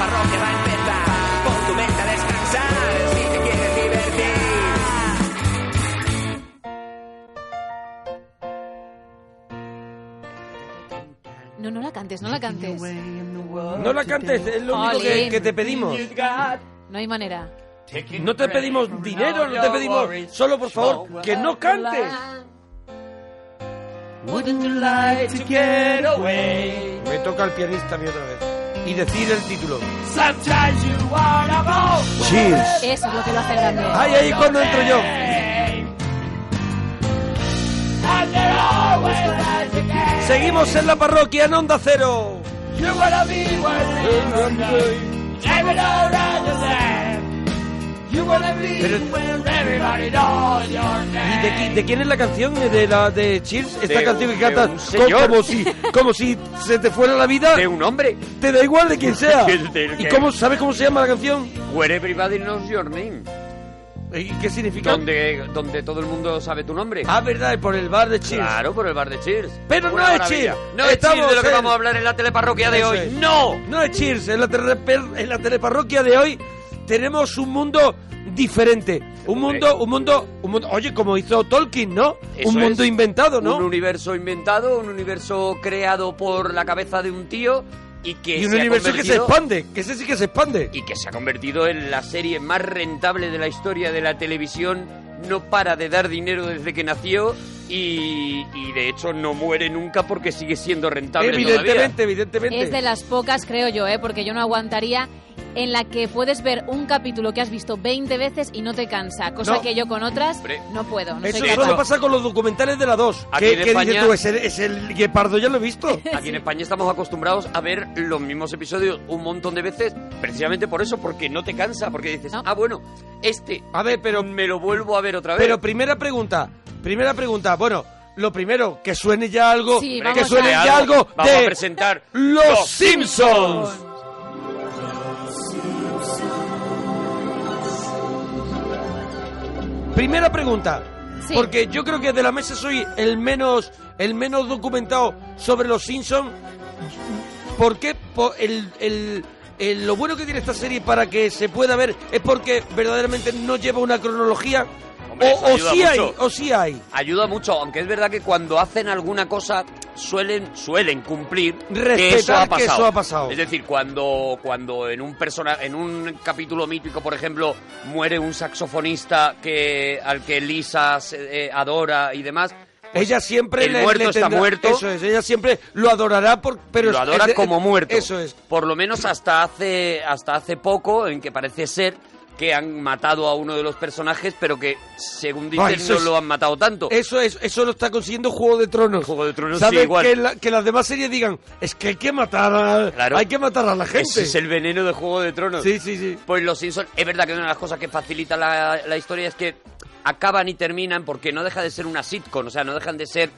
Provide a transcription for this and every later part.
parroquia va a empezar. Pon tu mente a descansar si te quieres divertir. No, no la cantes, no la cantes. No la cantes, es lo único que, que te pedimos. No hay manera. No te pedimos dinero, no te pedimos. Solo por favor, que no cantes. Wouldn't you like to get away? Me toca el pianista a mí otra vez. Y decir el título. Cheers. Eso es lo que lo hace grande. Ay, ahí cuando entro yo. Seguimos en la parroquia en Onda Cero. Pero- where everybody knows your ¿Y name. de, qui- de quién es la canción? ¿De la de Cheers? Esta De canción un- que canta de un co- señor. como si como si se te fuera la vida. De un hombre. Te da igual de quién sea. De- ¿Y cómo sabes cómo se llama la canción? Where everybody knows your name. ¿Y qué significa? Donde, donde todo el mundo sabe tu nombre. Ah, verdad, por el bar de Cheers. Claro, por el bar de Cheers. Pero no Una es maravilla. Cheers. No es Estamos Cheers de lo que en- vamos a hablar en la teleparroquia de Eso hoy. es. ¡No! No es Cheers, en la, teleper- en la teleparroquia de hoy tenemos un mundo diferente. Un mundo, un mundo, un mundo, oye, como hizo Tolkien, ¿no? Eso un mundo es. inventado, ¿no? Un universo inventado, un universo creado por la cabeza de un tío y que y un se ha universo que se expande, que ese sí que se expande. y que se ha convertido en la serie más rentable de la historia de la televisión. No para de dar dinero desde que nació y, y de hecho no muere nunca porque sigue siendo rentable Evidentemente, todavía. evidentemente. Es de las pocas, creo yo, ¿eh? porque yo no aguantaría en la que puedes ver un capítulo que has visto 20 veces y no te cansa, cosa No. que yo con otras Hombre. no puedo. No Eso solo pasa con los documentales de la 2. Aquí ¿Qué, en qué dices España- tú? ¿Es el, es el guepardo? Ya lo he visto. Aquí en España estamos acostumbrados a ver los mismos episodios un montón de veces, precisamente por eso, porque no te cansa, porque dices, No. ah, bueno, este A ver, pero, me lo vuelvo a ver otra vez. pero primera pregunta, primera pregunta. Bueno, lo primero, que suene ya algo, Sí, que vamos suene a- ya algo Vamos de a presentar Los, Los Simpsons. Primera pregunta. Sí. Porque yo creo que de la mesa soy el menos el menos documentado sobre los Simpsons. ¿Por qué? Po- el, el- el- lo bueno que tiene esta serie para que se pueda ver es porque verdaderamente no lleva una cronología. Hombre, o, sí hay, o sí hay. Ayuda mucho, aunque es verdad que cuando hacen alguna cosa suelen suelen cumplir que Respetar eso ha que pasado. eso ha pasado. Es decir, cuando cuando en un persona en un capítulo mítico, por ejemplo, muere un saxofonista que al que Lisa eh, adora y demás, pues ella siempre el le- muerto le está muerto. Eso es, ella siempre lo adorará por pero lo adora es como muerto. Eso es. Por lo menos hasta hace hasta hace poco en que parece ser que han matado a uno de los personajes, pero que según dicen no es- lo han matado tanto. Eso es, eso lo está consiguiendo Juego de Tronos. Juego de Tronos, ¿Sabes? sí, igual. Que, la- que las demás series digan, es que hay que matar a, Claro. hay que matar a la gente. Ese es el veneno de Juego de Tronos. Sí, sí, sí. Pues los Simpsons, es verdad que una de las cosas que facilita la, la historia es que acaban y terminan porque no deja de ser una sitcom, o sea, no dejan de ser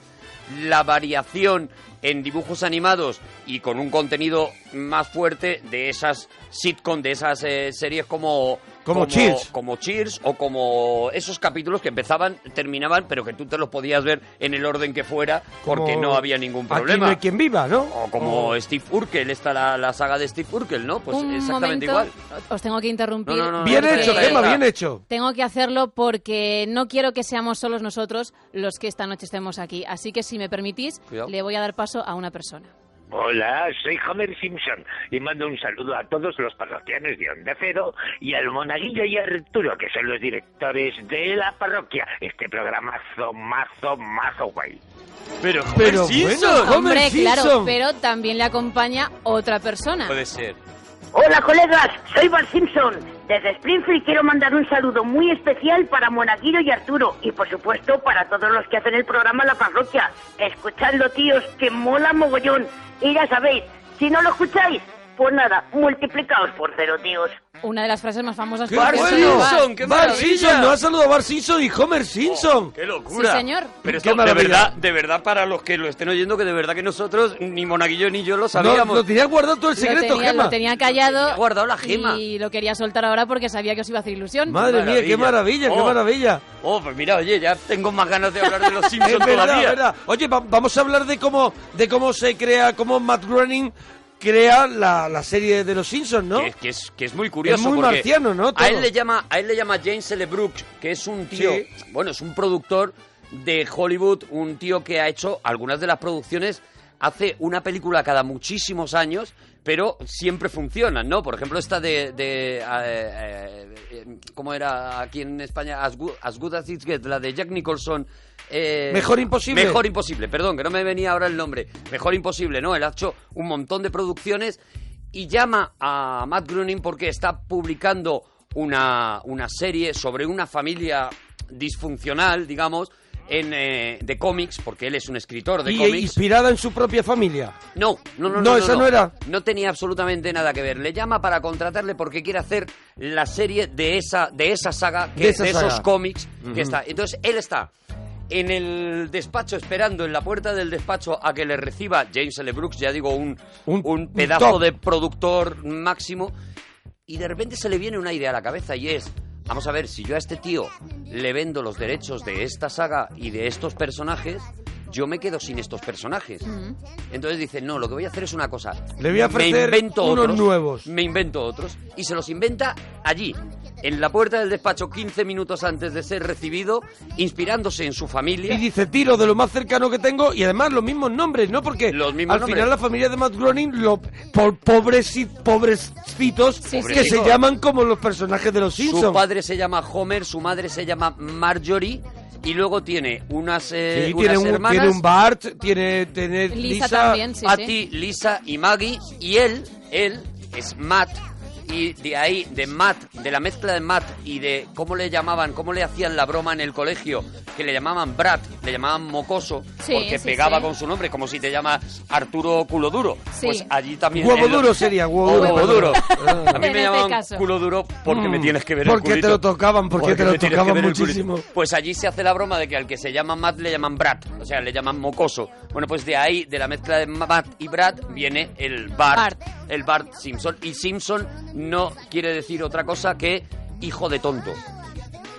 la variación en dibujos animados y con un contenido más fuerte de esas sitcom, de esas eh, series como Como Cheers. como Cheers o como esos capítulos que empezaban, terminaban, pero que tú te los podías ver en el orden que fuera porque Como no había ningún Aquí problema. no quien viva, ¿no? O como Steve Urkel, está la, la saga de Steve Urkel, ¿no? Pues un exactamente momento, igual. os tengo que interrumpir. No, no, no, Bien porque hecho, Gemma, bien hecho. Tengo que hacerlo porque no quiero que seamos solos nosotros los que esta noche estemos aquí. Así que si me permitís, Cuidado. le voy a dar paso a una persona. Hola, soy Homer Simpson y mando un saludo a todos los parroquianos de Onda Cero y al Monaguillo y a Arturo, que son los directores de la parroquia. Este programazo, mazo, mazo guay. Pero, Pero bueno, Homer Hombre, claro, Simpson. pero también le acompaña otra persona. Puede ser. Hola colegas, soy Bart Simpson. Desde Springfield quiero mandar un saludo muy especial para Monaguillo y Arturo y por supuesto para todos los que hacen el programa La Parroquia. Escuchadlo tíos, que mola mogollón. Y ya sabéis, si no lo escucháis, pues nada, multiplicaos por cero tíos. Una de las frases más famosas ¡Qué que Bart. Simpson, qué Bart maravilla. Simpson, nos ha saludado Bart Simpson y Homer Simpson. ¡Qué locura! Sí, señor. Pero Qué esto, de maravilla. verdad, de verdad, para los que lo estén oyendo, que de verdad que nosotros, ni Monaguillo ni yo lo no, sabíamos. lo tenías guardado todo el Lo secreto, tenía, Gemma. lo tenía callado Tenía guardado la gema. y lo quería soltar ahora porque sabía que os iba a hacer ilusión. Madre mía, qué maravilla, qué Oh. maravilla. Oh, pues mira, oye, ya tengo más ganas de hablar de los Es Simpsons verdad, todavía. verdad. Oye, va- vamos a hablar de cómo, de cómo se crea, cómo Matt Groening crea la, la serie de los Simpsons, ¿no? Que, que es, que es muy curioso. Es muy porque marciano, ¿no? A él le llama, a él le llama James L. Brooks, que es un tío, Sí. bueno, es un productor de Hollywood, un tío que ha hecho algunas de las producciones, hace una película cada muchísimos años, pero siempre funcionan, ¿no? Por ejemplo, esta de, de eh, eh, eh, ¿cómo era aquí en España? As Good As, Good As It Gets, la de Jack Nicholson. Eh, Mejor Imposible. Mejor Imposible, perdón, que no me venía ahora el nombre. Mejor Imposible, ¿no? Él ha hecho un montón de producciones y llama a Matt Groening porque está publicando una, una serie sobre una familia disfuncional, digamos, en, eh, de cómics, porque él es un escritor de y cómics. inspirada en su propia familia. No, no, no, No, no. esa no era. No tenía absolutamente nada que ver. Le llama para contratarle porque quiere hacer la serie de esa, de esa saga, que De esos cómics que está. Entonces él está en el despacho esperando en la puerta del despacho a que le reciba James L. Brooks, ya digo, un, un, pedazo de productor máximo. Y de repente se le viene una idea a la cabeza y es, vamos a ver, si yo a este tío le vendo los derechos de esta saga y de estos personajes, yo me quedo sin estos personajes. Entonces dice, no, lo que voy a hacer es una cosa. Le voy a ofrecer me invento unos otros, nuevos. Me invento otros. Y se los inventa allí, en la puerta del despacho, 15 minutos antes de ser recibido, inspirándose en su familia. Y dice, tiro de lo más cercano que tengo y además los mismos nombres, ¿no? Porque Los mismos al nombres. final la familia de Matt Groening, lo, po- pobres y pobrecitos que se llaman como los personajes de los Su Simpsons. padre se llama Homer, su madre se llama Marjorie. Y luego tiene unas, eh, Sí, unas tiene un, hermanas. tiene un Bart, tiene, tiene Lisa Lisa, también, sí, Patty, Lisa y Maggie. Y él, él es Matt. Y de ahí, de Matt, de la mezcla de Matt y de cómo le llamaban, cómo le hacían la broma en el colegio, que le llamaban Brad, le llamaban mocoso, Sí, porque sí, pegaba sí. con su nombre, como si te llama Arturo Culo Duro. Sí. Pues allí también. Huevo lo- duro sería, huevo O duro, duro. Ah. A mí En me este llamaban caso. culo duro porque me Mm, tienes que ver el porque te lo tocaban, porque te lo tocaban muchísimo. Pues allí se hace la broma de que al que se llama Matt le llaman Brad, o sea, le llaman mocoso. Bueno, pues de ahí, de la mezcla de Matt y Brad, viene el Bart, Bart. el Bart Simpson. Y Simpson no quiere decir otra cosa que hijo de tonto.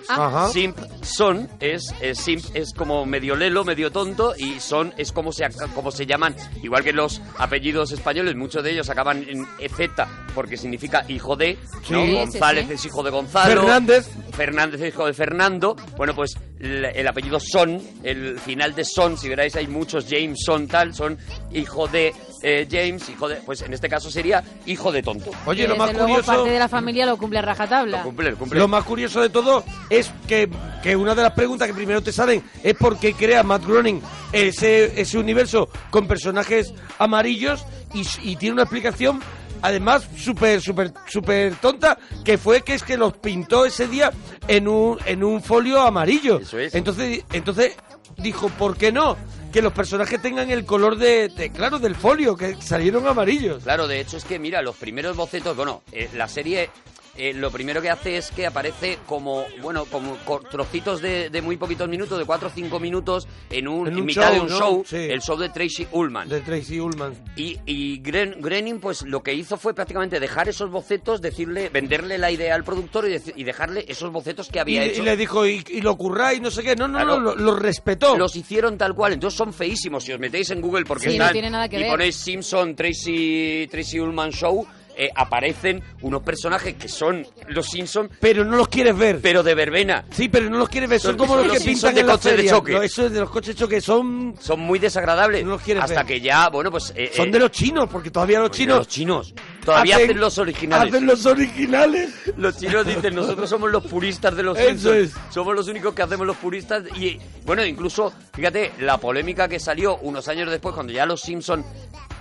Ah, Ajá. Simpson es, es simp es como medio lelo, medio tonto y son es como se como se llaman, igual que los apellidos españoles, muchos de ellos acaban en EZ porque significa hijo de, ¿no? Sí. González Sí, sí. es hijo de Gonzalo, Fernández. Fernández es hijo de Fernando. Bueno, pues el, el apellido Son, el final de Son, si veráis hay muchos James Son tal, son hijo de eh, James, hijo de pues en este caso sería hijo de tonto. Oye, lo más luego curioso... parte de la familia lo cumple a rajatabla. Cumple, cumple. Lo más curioso de todo es que, que una de las preguntas que primero te salen es por qué crea Matt Groening ese, ese universo con personajes amarillos y, y tiene una explicación además súper, súper, súper tonta que fue que es que los pintó ese día en un, en un folio amarillo. Eso es. Entonces, entonces dijo, ¿por qué no? Que los personajes tengan el color de, claro, del folio, que salieron amarillos. Claro, de hecho es que, mira, los primeros bocetos, bueno, eh, la serie eh, lo primero que hace es que aparece como, bueno, como co- trocitos de, de muy poquitos minutos, de 4 o 5 minutos, en, un, En un mitad de un ¿no? show, Sí. el show de Tracy Ullman. De Tracy Ullman. Y, y Gren- Groening, pues lo que hizo fue prácticamente dejar esos bocetos, decirle, venderle la idea al productor y, deci- y dejarle esos bocetos que Y, había y hecho. le dijo, y, y lo curráis, no sé qué. No, no, Claro. no, lo, lo respetó. Los hicieron tal cual, entonces son feísimos. Si os metéis en Google porque Sí, no están tiene nada que y ver. ponéis Simpson Tracy Tracy Ullman Show, eh, aparecen unos personajes que son los Simpson, Pero no los quieres ver. pero de verbena. Sí, pero no los quieres ver. Son, Son- como los que pintan de en coches de feria. choque. Lo- Eso es de los coches de choque. Son, Son muy desagradables. No los quieres hasta ver. que ya, bueno, pues. eh, son eh, de los chinos, porque todavía los de chinos... los chinos. Todavía hacen, los originales. Hacen los originales. Los chinos dicen, nosotros somos los puristas de los Eso Simpsons. Somos los únicos que hacemos los puristas. Y bueno, incluso, fíjate, la polémica que salió unos años después, cuando ya los Simpsons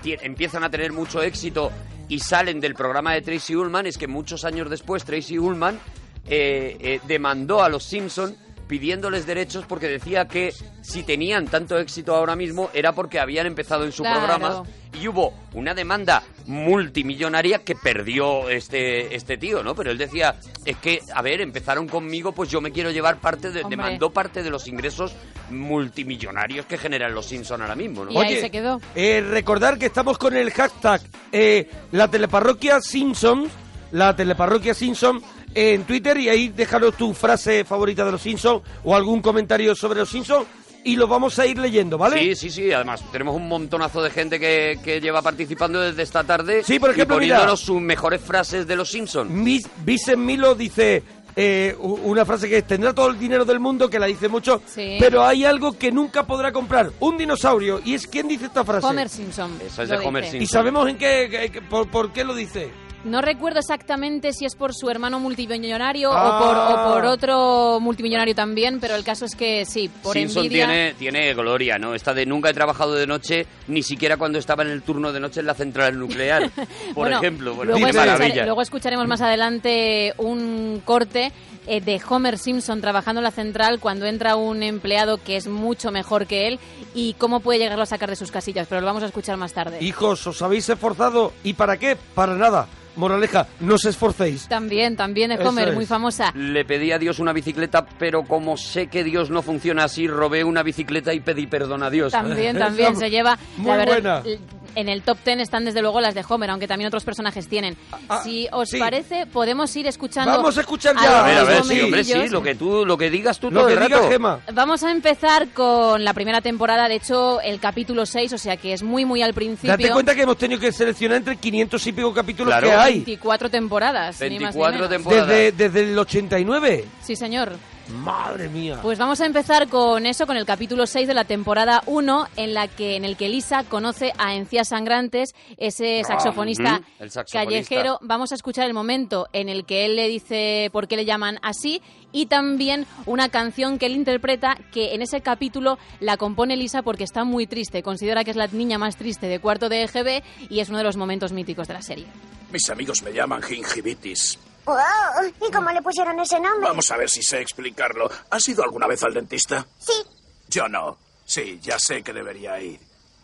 empiezan a tener mucho éxito y salen del programa de Tracy Ullman, es que muchos años después Tracy Ullman eh, eh, demandó a los Simpsons pidiéndoles derechos porque decía que si tenían tanto éxito ahora mismo era porque habían empezado en su Claro. programa y hubo una demanda multimillonaria que perdió este, este tío, ¿no? Pero él decía, es que, a ver, empezaron conmigo, pues yo me quiero llevar parte de... Hombre. Demandó parte de los ingresos multimillonarios que generan los Simpson ahora mismo, ¿no? Y ahí se quedó. eh, recordar que estamos con el hashtag eh, la teleparroquia Simpsons, la teleparroquia Simpson en Twitter y ahí déjanos tu frase favorita de los Simpsons o algún comentario sobre los Simpsons y lo vamos a ir leyendo, ¿vale? Sí, sí, sí. Además, tenemos un montonazo de gente que, que lleva participando desde esta tarde. Sí, por ejemplo, y poniéndonos mira. sus mejores frases de los Simpsons. Mis- Vicent Milo dice eh, una frase que es, tendrá todo el dinero del mundo, que la dice mucho, Sí. pero hay algo que nunca podrá comprar, un dinosaurio. ¿Y es quién dice esta frase? Homer Simpson. Eso es de Homer dice. ¿Y Simpson. sabemos en qué, qué- qué- por, por qué lo dice? No recuerdo exactamente si es por su hermano multimillonario Ah. o, por, o por otro multimillonario también, pero el caso es que sí, por Simpson envidia... tiene, tiene gloria, ¿no? Esta de nunca he trabajado de noche, ni siquiera cuando estaba en el turno de noche en la central nuclear, por Bueno, ejemplo. Bueno, luego escucharemos más adelante un corte eh, de Homer Simpson trabajando en la central cuando entra un empleado que es mucho mejor que él y cómo puede llegarlo a sacar de sus casillas, pero lo vamos a escuchar más tarde. Hijos, ¿os habéis esforzado? ¿Y para qué? Para nada. Moraleja, no os esforcéis. También, también Eso Homer, es. muy famosa. Le pedí a Dios una bicicleta, pero como sé que Dios no funciona así, robé una bicicleta y pedí perdón a Dios. También, también Esa- se lleva. muy la verdad, buena. En el top ten están desde luego las de Homer, aunque también otros personajes tienen. ah, si os sí. parece, podemos ir escuchando. Vamos a escuchar ya. A ver, a ver, sí, hombre, sí, lo que tú, lo que digas tú Lo todo que el diga. Gema. Vamos a empezar con la primera temporada, de hecho, el capítulo 6, o sea que es muy, muy al principio. Date cuenta que hemos tenido que seleccionar entre 500 y pico capítulos Claro. que hay. 24 temporadas. ni más ni 24 menos. temporadas. Desde, desde el 89. Sí, señor. Madre mía. Pues vamos a empezar con eso, con el capítulo 6 de la temporada 1, en la que en el que Lisa conoce a Encías Sangrantes, ese saxofonista ujú, el saxofonista. callejero. Vamos a escuchar el momento en el que él le dice por qué le llaman así y también una canción que él interpreta que en ese capítulo la compone Lisa porque está muy triste. Considera que es la niña más triste de cuarto de EGB y es uno de los momentos míticos de la serie. Mis amigos me llaman gingivitis. Wow, ¿y cómo le pusieron ese nombre? Vamos a ver si sé explicarlo. ¿Has ido alguna vez al dentista? Sí, Yo no. Sí, ya sé que debería ir.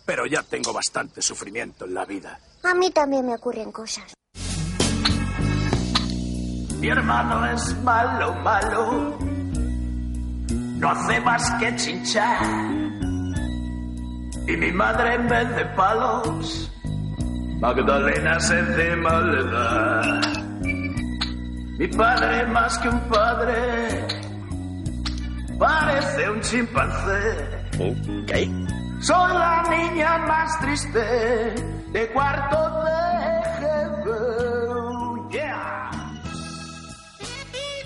Pero ya tengo bastante sufrimiento en la vida. a mí también me ocurren cosas. Mi hermano es malo, malo. No hace más que chinchar. Y mi madre en vez de palos, Magdalenas encima le da. Mi padre más que un padre, parece un chimpancé. ¿Qué? Soy la niña más triste de cuarto de. Yeah.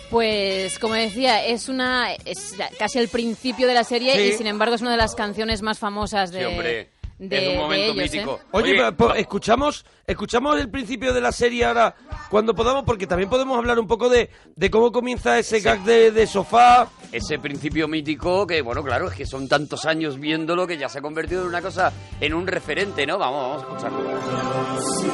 Pues como decía, es una es casi el principio de la serie Sí. y sin embargo es una de las canciones más famosas de, Sí, hombre. De, es un de momento ellos, mítico. ¿eh? Oye, va- escuchamos escuchamos el principio de la serie ahora cuando podamos, porque también podemos hablar un poco de, de cómo comienza ese gag de, de sofá. ese principio mítico que, bueno, claro, es que son tantos años viéndolo que ya se ha convertido en una cosa, en un referente, ¿no? Vamos, vamos a escucharlo.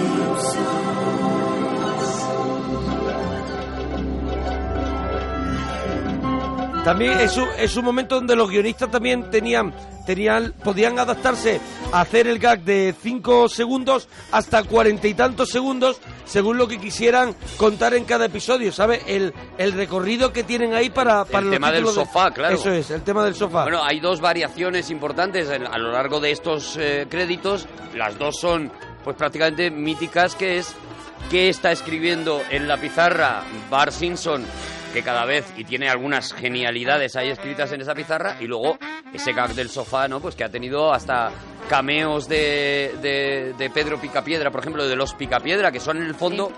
También es un, es un momento donde los guionistas también tenían, tenían, podían adaptarse a hacer el gag de 5 segundos hasta cuarenta y tantos segundos, según lo que quisieran contar en cada episodio, ¿sabes? El, el recorrido que tienen ahí para, para los tema del títulos de- sofá, claro. Eso es, el tema del sofá. Bueno, hay dos variaciones importantes a lo largo de estos eh, créditos. Las dos son, pues prácticamente míticas, que es qué está escribiendo en la pizarra Bar Simpson, que cada vez, y tiene algunas genialidades ahí escritas en esa pizarra, y luego ese gag del sofá, ¿no? Pues que ha tenido hasta cameos de, de, de Pedro Picapiedra, por ejemplo, de los Picapiedra, que son en el fondo...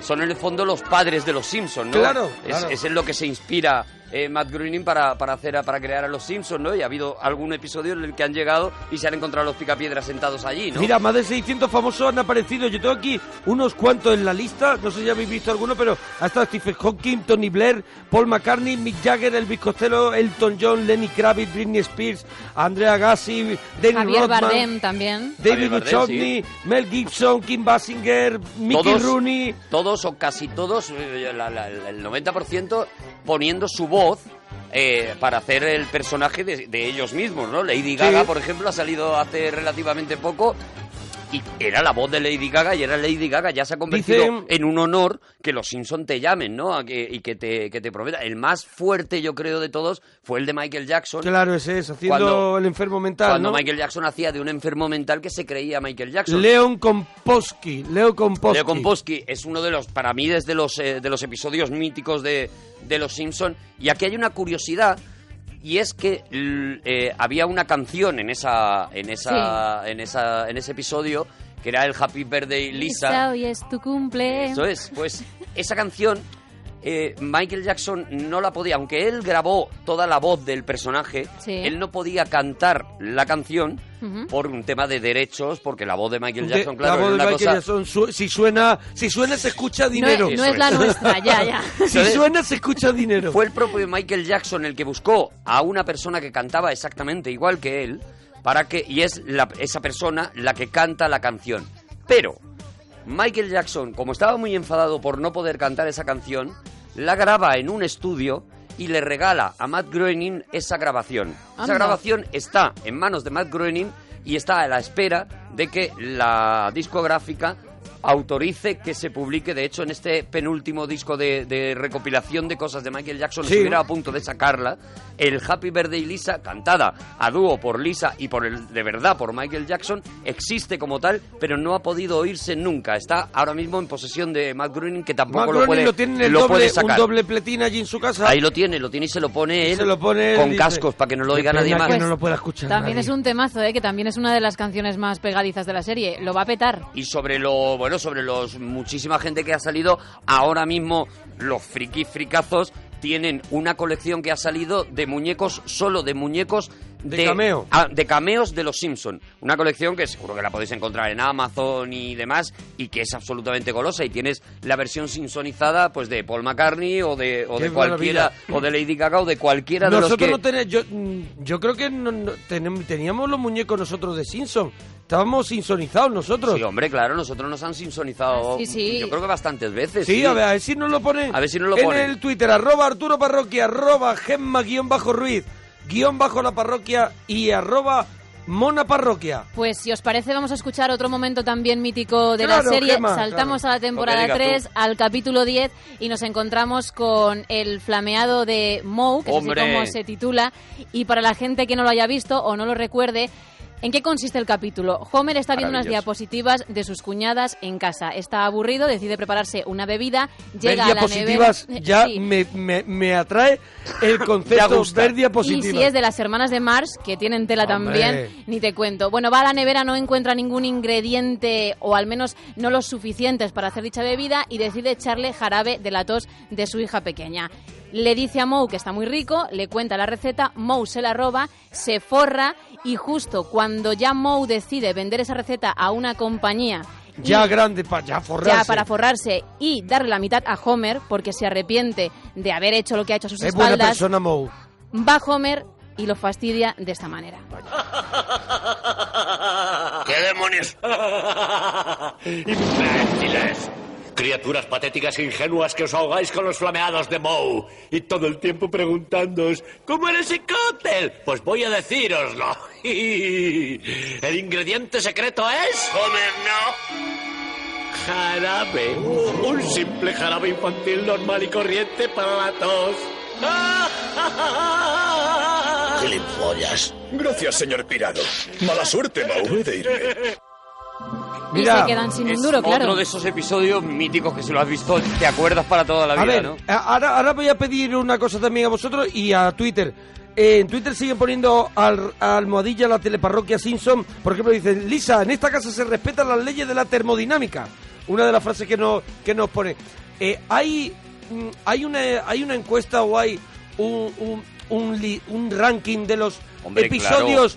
Son en el fondo los padres de los Simpsons, ¿no? Claro, Es, claro. es en lo que se inspira eh, Matt Groening para, para hacer a- para crear a los Simpsons, ¿no? Y ha habido algún episodio en el que han llegado y se han encontrado los picapiedras sentados allí, ¿no? Mira, más de 600 famosos han aparecido. Yo tengo aquí unos cuantos en la lista. No sé si habéis visto alguno, pero ha estado Stephen Hawking, Tony Blair, Paul McCartney, Mick Jagger, Elvis Costello, Elton John, Lenny Kravitz, Britney Spears, Andrea Gassi, Danny Javier Rodman, Bardem también. David Duchovny, Mel Gibson, Kim Basinger, Mickey todos, Rooney. todos o casi todos, eh, la- la- el 90% poniendo su voz eh, para hacer el personaje de, de ellos mismos, ¿no? Lady Gaga, por ejemplo, ha salido hace relativamente poco y era la voz de Lady Gaga y era Lady Gaga. Ya se ha convertido Dicen- en un honor que los Simpson te llamen, ¿no? A que- y que te, que te prometa. El más fuerte, yo creo, de todos fue el de Michael Jackson. Claro, ese es, haciendo Cuando- el enfermo mental. Cuando ¿no? Michael Jackson hacía de un enfermo mental que se creía Michael Jackson. Leon Komposky. Leo Komposky. Leo Komposky es uno de los, para mí, desde los, eh, de los episodios míticos de, de Los Simpson. Y aquí hay una curiosidad y es que eh, había una canción en esa en esa en esa en ese episodio que era el Happy Birthday Lisa. hoy es tu cumple. Eso es, pues esa canción eh, Michael Jackson no la podía, aunque él grabó toda la voz del personaje, Sí. él no podía cantar la canción por un tema de derechos, porque la voz de Michael De- Jackson, claro, la voz de Michael cosa... Jackson, su- si suena, si suena se escucha No, dinero. es- no es la nuestra, ya, ya. Si Entonces- suena se escucha dinero. Fue el propio Michael Jackson el que buscó a una persona que cantaba exactamente igual que él, para que y es la- esa persona la que canta la canción. Pero Michael Jackson, como estaba muy enfadado por no poder cantar esa canción, la graba en un estudio y le regala a Matt Groening esa grabación. Esa grabación está en manos de Matt Groening y está a la espera de que la discográfica autorice que se publique. De hecho, en este penúltimo disco de, de recopilación de cosas de Michael Jackson, Sí. estuviera a punto de sacarla, el Happy Birthday Lisa, cantada a dúo por Lisa y por el de verdad por Michael Jackson, existe como tal, pero no ha podido oírse nunca. Está ahora mismo en posesión de Matt Groening, que tampoco Matt lo puede, lo tiene en el lo doble, puede un sacar. doble pletín allí en su casa. Ahí lo tiene, lo tiene y se lo pone él Se lo pone él, con dice, cascos para que no lo "Qué oiga nadie más. que no lo pueda escuchar También nadie". es un temazo, ¿eh? que también es una de las canciones más pegadizas de la serie. Lo va a petar. y sobre lo bueno sobre los muchísima gente que ha salido ahora mismo los frikis fricazos tienen una colección que ha salido de muñecos solo de muñecos De cameo. ah, de cameos de los Simpson una colección que seguro que la podéis encontrar en Amazon y demás y que es absolutamente golosa y tienes la versión simpsonizada pues de Paul McCartney o de o Qué de cualquiera maravilla. o de Lady Gaga o de cualquiera de los Nosotros que no tenemos, yo, mm, yo creo que no- teníamos los muñecos nosotros de Simpson. Estábamos simpsonizados nosotros. Sí, hombre, claro, nosotros nos han simpsonizado Ah, sí, sí. yo creo que bastantes veces. Sí, a ver, a ver si nos lo ponen. A ver si nos lo en ponen. el Twitter, arroba Arturo Parroquia, arroba Gemma guion bajo la parroquia y arroba Mona Parroquia. Pues si os parece vamos a escuchar otro momento también mítico de Claro, la serie. Gemma, Saltamos claro. a la temporada Lo que digas 3, al capítulo 10 y nos encontramos con el flameado de Moe, que es así como se titula. Y para la gente que no lo haya visto o no lo recuerde, ¿En qué consiste el capítulo? Homer está viendo unas diapositivas de sus cuñadas en casa. Está aburrido, decide prepararse una bebida, Ver llega a la diapositivas nevera. ya Sí. me, me, me atrae el concepto ver Y diapositivas. si es de las hermanas de Mars, que tienen tela Hombre. también, ni te cuento. Bueno, va a la nevera, no encuentra ningún ingrediente, o al menos no los suficientes para hacer dicha bebida, y decide echarle jarabe de la tos de su hija pequeña. Le dice a Moe que está muy rico, le cuenta la receta, Moe se la roba, se forra, y justo cuando ya Moe decide vender esa receta a una compañía y- ya grande, para ya forrarse. ya para forrarse y darle la mitad a Homer porque se arrepiente de haber hecho lo que ha hecho a sus es buena espaldas, persona, Moe. va Homer y lo fastidia de esta manera. ¿Qué demonios? Imbéciles. Criaturas patéticas e ingenuas que os ahogáis con los flameados de Moe. Y todo el tiempo preguntándoos, ¿cómo era ese cóctel? Pues voy a decíroslo. El ingrediente secreto es... Comer, no. Jarabe. Un simple jarabe infantil normal y corriente para la tos. Gilipollas. Gracias, señor Pirado. Mala suerte, Mau. Puede irme. Y se quedan sin un duro, claro. otro de esos episodios míticos que si lo has visto te acuerdas para toda la A vida, ver, ¿no? ahora, ahora voy a pedir una cosa también a vosotros y a Twitter. Eh, en Twitter siguen poniendo al, a almohadilla la teleparroquia Simpson. Por ejemplo, dicen, Lisa, en esta casa se respetan las leyes de la termodinámica. Una de las frases que nos, que nos pone. Eh, hay, mm, hay, una, hay una encuesta o hay un, un, un li- un ranking de los Hombre, episodios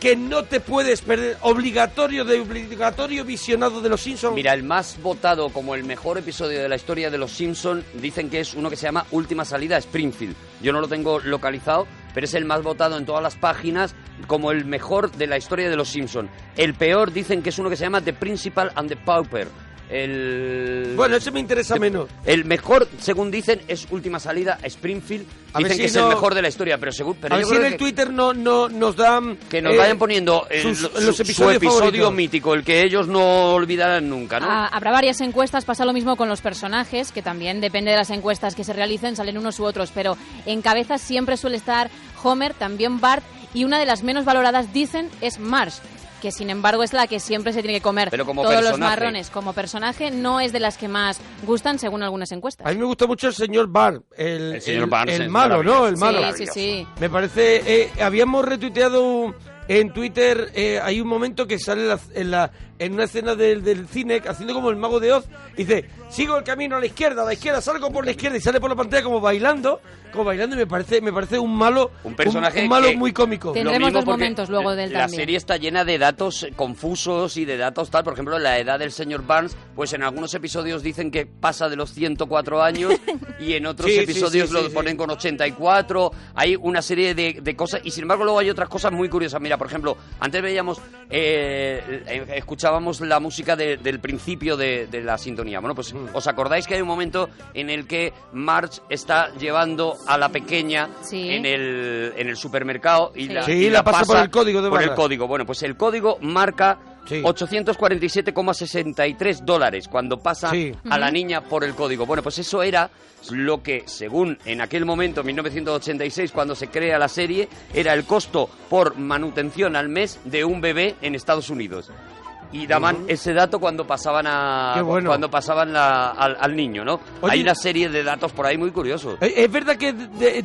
que no te puedes perder, obligatorio de obligatorio visionado de los Simpsons. Mira, el más votado como el mejor episodio de la historia de Los Simpson dicen que es uno que se llama Última Salida Springfield. Yo no lo tengo localizado, pero es el más votado en todas las páginas como el mejor de la historia de Los Simpson. El peor dicen que es uno que se llama The Principal and the Pauper. El... Bueno, ese me interesa menos. El mejor, según dicen, es Última Salida a Springfield. A Dicen si que es el mejor de la historia, pero según... Pero a ver si en el que- Twitter no, no, nos dan... que nos eh, vayan poniendo el- sus- su- los su episodios episodio favoritos. mítico, el que ellos no olvidarán nunca, ¿no? Ah, habrá varias encuestas, pasa lo mismo con los personajes, que también depende de las encuestas que se realicen, salen unos u otros, pero en cabeza siempre suele estar Homer, también Bart, y una de las menos valoradas, dicen, es Marsh, que sin embargo es la que siempre se tiene que comer Pero como todos los marrones. Como personaje no es de las que más gustan según algunas encuestas. A mí me gusta mucho el señor Barr, el, El señor Barnes el es malo, ¿no? El malo. Sí, sí, sí. Me parece, eh, habíamos retuiteado en Twitter, eh, hay un momento que sale la- en, la, en una escena del, del cine haciendo como el mago de Oz, y dice, sigo el camino a la izquierda, a la izquierda, salgo por la izquierda y sale por la pantalla como bailando, como bailando y me parece, me parece un malo, Un personaje un, malo que- muy cómico. Tendremos dos momentos luego del La también. serie está llena de datos confusos y de datos tal. Por ejemplo, la edad del señor Barnes, pues en algunos episodios dicen que pasa de los 104 años y en otros Sí, sí, episodios sí, lo sí, sí. ponen con 84. Hay una serie de, de cosas y sin embargo luego hay otras cosas muy curiosas. Mira, por ejemplo, antes veíamos, eh, eh, escuchábamos la música de- del principio de, de la sintonía. Bueno, pues Mm. os acordáis que hay un momento en el que Marge está llevando a la pequeña Sí. en el, en el supermercado y Sí. la, Sí, y la pasa por el código de por el código. Bueno, pues el código marca Sí. 847,63 dólares cuando pasa Sí. a la niña por el código. Bueno, pues eso era lo que, según en aquel momento, 1986, cuando se crea la serie, era el costo por manutención al mes de un bebé en Estados Unidos. Y daban ese dato cuando pasaban a bueno. cuando pasaban la- al, al niño, ¿no? Oye- Hay una serie de datos por ahí muy curiosos. Eh, ¿Es verdad que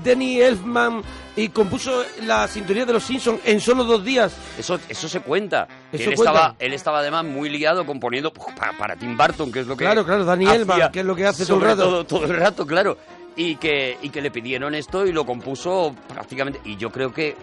Danny Elfman y compuso la sintonía de los Simpsons en solo dos días? Eso, eso se cuenta. Eso él, cuenta. Estaba, él estaba además muy liado componiendo pues, para, para Tim Burton, que es lo que. Claro, claro, Danny Elfman, que es lo que hace todo el rato. Todo, todo el rato, claro. Y que, y que le pidieron esto y lo compuso prácticamente. Y yo creo que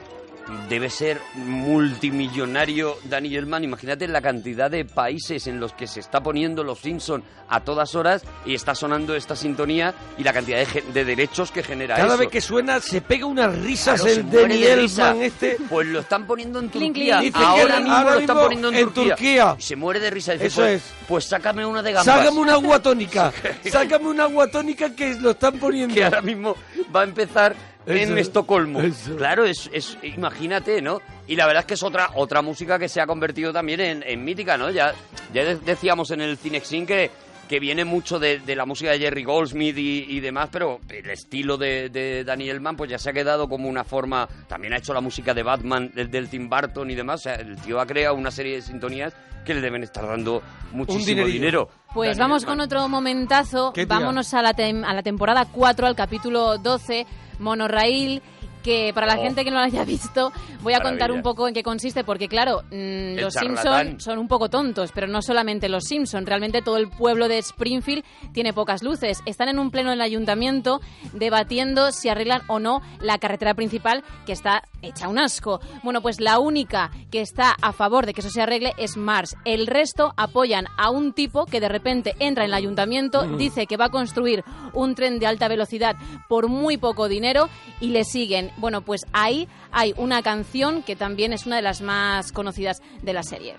debe ser multimillonario Danny Elfman. Imagínate la cantidad de países en los que se está poniendo Los Simpson a todas horas y está sonando esta sintonía y la cantidad de, de derechos que genera Cada eso. vez que suena se pega unas risas Claro, el Danny de risa. Elfman este. Pues lo están poniendo en Turquía. Dicen Ahora mismo ahora lo están poniendo en, en Turquía. Y se muere de risa. Dice, Eso pues, es. Pues sácame una de gambas. Sácame una agua tónica. Sácame una agua tónica que lo están poniendo. que ahora mismo va a empezar en Eso, Estocolmo. eso. Claro, es, es- imagínate, ¿no? Y la verdad es que es otra otra música que se ha convertido también en, en mítica, ¿no? Ya, ya de- decíamos en el Cinexin que, que viene mucho de, de la música de Jerry Goldsmith y, y demás, pero el estilo de, de Daniel Mann pues ya se ha quedado como una forma... También ha hecho la música de Batman, del, del Tim Burton y demás. O sea, el tío ha creado una serie de sintonías que le deben estar dando muchísimo dinero. Pues Daniel vamos Elfman. con otro momentazo. Vámonos a la, tem- a la temporada 4, al capítulo 12, Monorail, que para la Oh. gente que no lo haya visto, voy a contar un poco en qué consiste, porque claro, mm, los. Simpson son un poco tontos, pero no solamente los Simpson, realmente todo el pueblo de Springfield tiene pocas luces. Están en un pleno en el ayuntamiento debatiendo si arreglan o no la carretera principal que está hecha un asco. Bueno, pues la única que está a favor de que eso se arregle es Mars. El resto apoyan a un tipo que de repente entra en el ayuntamiento, dice que va a construir un tren de alta velocidad por muy poco dinero y le siguen. Bueno, pues ahí hay una canción que también es una de las más conocidas de la serie.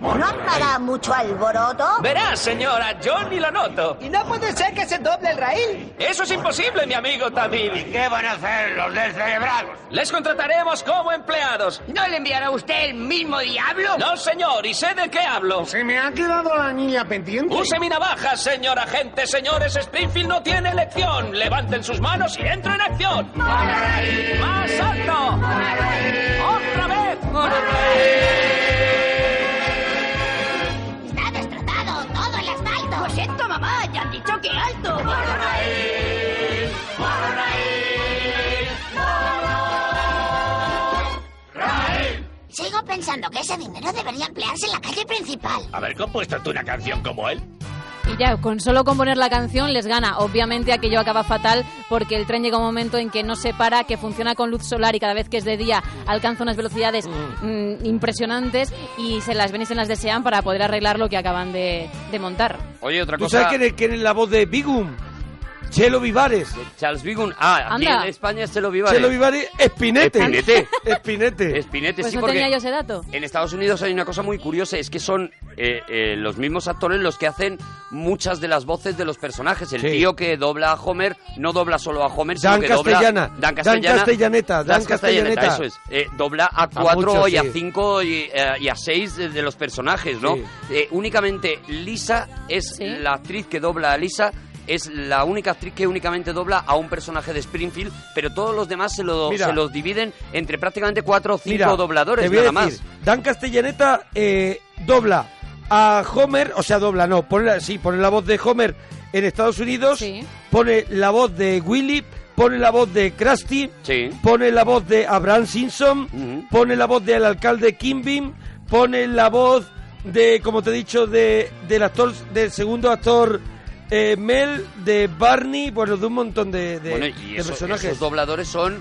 ¿No hará mucho alboroto? Verás, señora, yo ni lo noto. ¿Y no puede ser que se doble el raíl? Eso es imposible, mi amigo Tamil. ¿Qué van a hacer los descerebrados? Les contrataremos como empleados. ¿No le enviará usted el mismo diablo? No, señor, y sé de qué hablo. Se me ha quedado la niña pendiente. Use mi navaja, señor agente. Señores, Springfield no tiene elección. Levanten sus manos y entren en acción. ¡Más alto! ¡Otra vez! Lo siento, mamá. Ya han dicho que alto. Sigo pensando que ese dinero debería emplearse en la calle principal. Haber compuesto tú una canción como él. Y ya, con solo componer la canción les gana. Obviamente aquello acaba fatal porque el tren llega un momento en que no se para, que funciona con luz solar y cada vez que es de día alcanza unas velocidades mm, impresionantes y se las ven y se las desean para poder arreglar lo que acaban de, de montar. Oye, otra ¿Tú cosa... sabes quién es, quién es la voz de Bigum? Chelo Vivares. Charles Bigun. Ah, aquí Anda. en España se lo Vivares. Chelo Vivares, Espinete. Espinete. Espinete. Espinete, Pues sí, no porque tenía yo ese dato. en Estados Unidos hay una cosa muy curiosa, es que son eh, eh, los mismos actores los que hacen muchas de las voces de los personajes. El Sí. tío que dobla a Homer no dobla solo a Homer, sino Dan que dobla... Castellana. Dan Dan Castellana. Castellaneta, Dan Castellaneta. Eso es. Eh, dobla a cuatro muchos, y a sí. cinco y, eh, y a seis de, de los personajes, ¿no? Sí. Eh, únicamente Lisa es Sí. la actriz que dobla a Lisa es la única actriz que únicamente dobla a un personaje de Springfield, pero todos los demás se, lo, Mira. se los dividen entre prácticamente cuatro o cinco Mira, dobladores te voy a nada decir, más. Dan Castellaneta eh, dobla a Homer, o sea, dobla, no, pone la, sí, pone la voz de Homer en Estados Unidos, pone la voz de Willy, pone la voz de Krusty, pone la voz de Abraham Simpson, pone la voz del alcalde Kimbim, pone la voz de, como te he dicho, de del actor, del segundo actor eh, Mel, de Barney, bueno, de un montón de, de- Bueno, y de eso- personajes. esos dobladores son,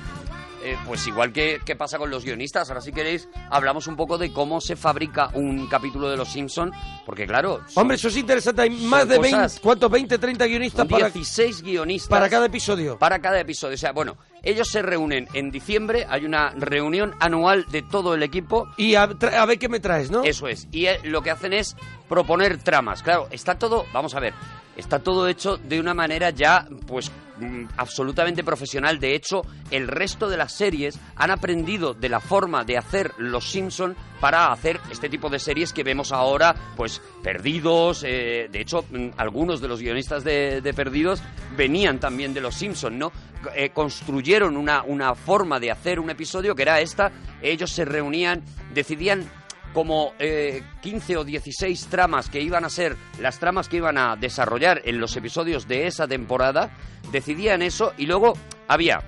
eh, pues igual que, que pasa con los guionistas. Ahora si queréis, hablamos un poco de cómo se fabrica un capítulo de Los Simpson, porque claro, son- Hombre, eso es interesante. Hay más de 20, cosas- ¿cuántos? 20, 30 guionistas para, 16 guionistas para cada episodio. Para cada episodio. O sea, bueno, ellos se reúnen en diciembre, hay una reunión anual de todo el equipo. Y a ver qué me traes, ¿no? Eso es. Y eh, lo que hacen es proponer tramas. Claro, está todo, vamos a ver, está todo hecho de una manera ya, pues, mm, absolutamente profesional. De hecho, el resto de las series han aprendido de la forma de hacer Los Simpson para hacer este tipo de series que vemos ahora, pues, perdidos. eh, de hecho, mm, algunos de los guionistas de, Perdidos venían también de Los Simpson, ¿no? Eh, construyeron una, una forma de hacer un episodio que era esta. Ellos se reunían, decidían como eh, 15 o 16 tramas que iban a ser las tramas que iban a desarrollar en los episodios de esa temporada, decidían eso y luego había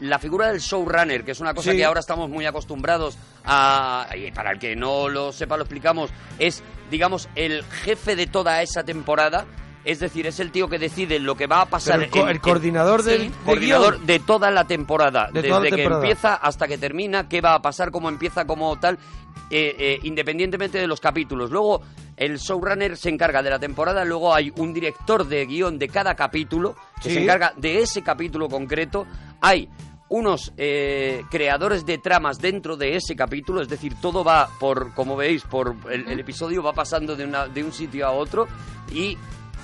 la figura del showrunner, que es una cosa Sí. que ahora estamos muy acostumbrados a... Y para el que no lo sepa, lo explicamos, es, digamos, el jefe de toda esa temporada. Es decir, es el tío que decide lo que va a pasar. Pero el co- el coordinador del- del coordinador guion. de toda la temporada. De desde que empieza hasta que termina, qué va a pasar, cómo empieza, cómo tal, eh, eh, independientemente de los capítulos. Luego, el showrunner se encarga de la temporada, luego hay un director de guion de cada capítulo que Sí. se encarga de ese capítulo concreto. Hay unos eh, creadores de tramas dentro de ese capítulo, es decir, todo va por, como veis, por el, el episodio va pasando de, una, de un sitio a otro y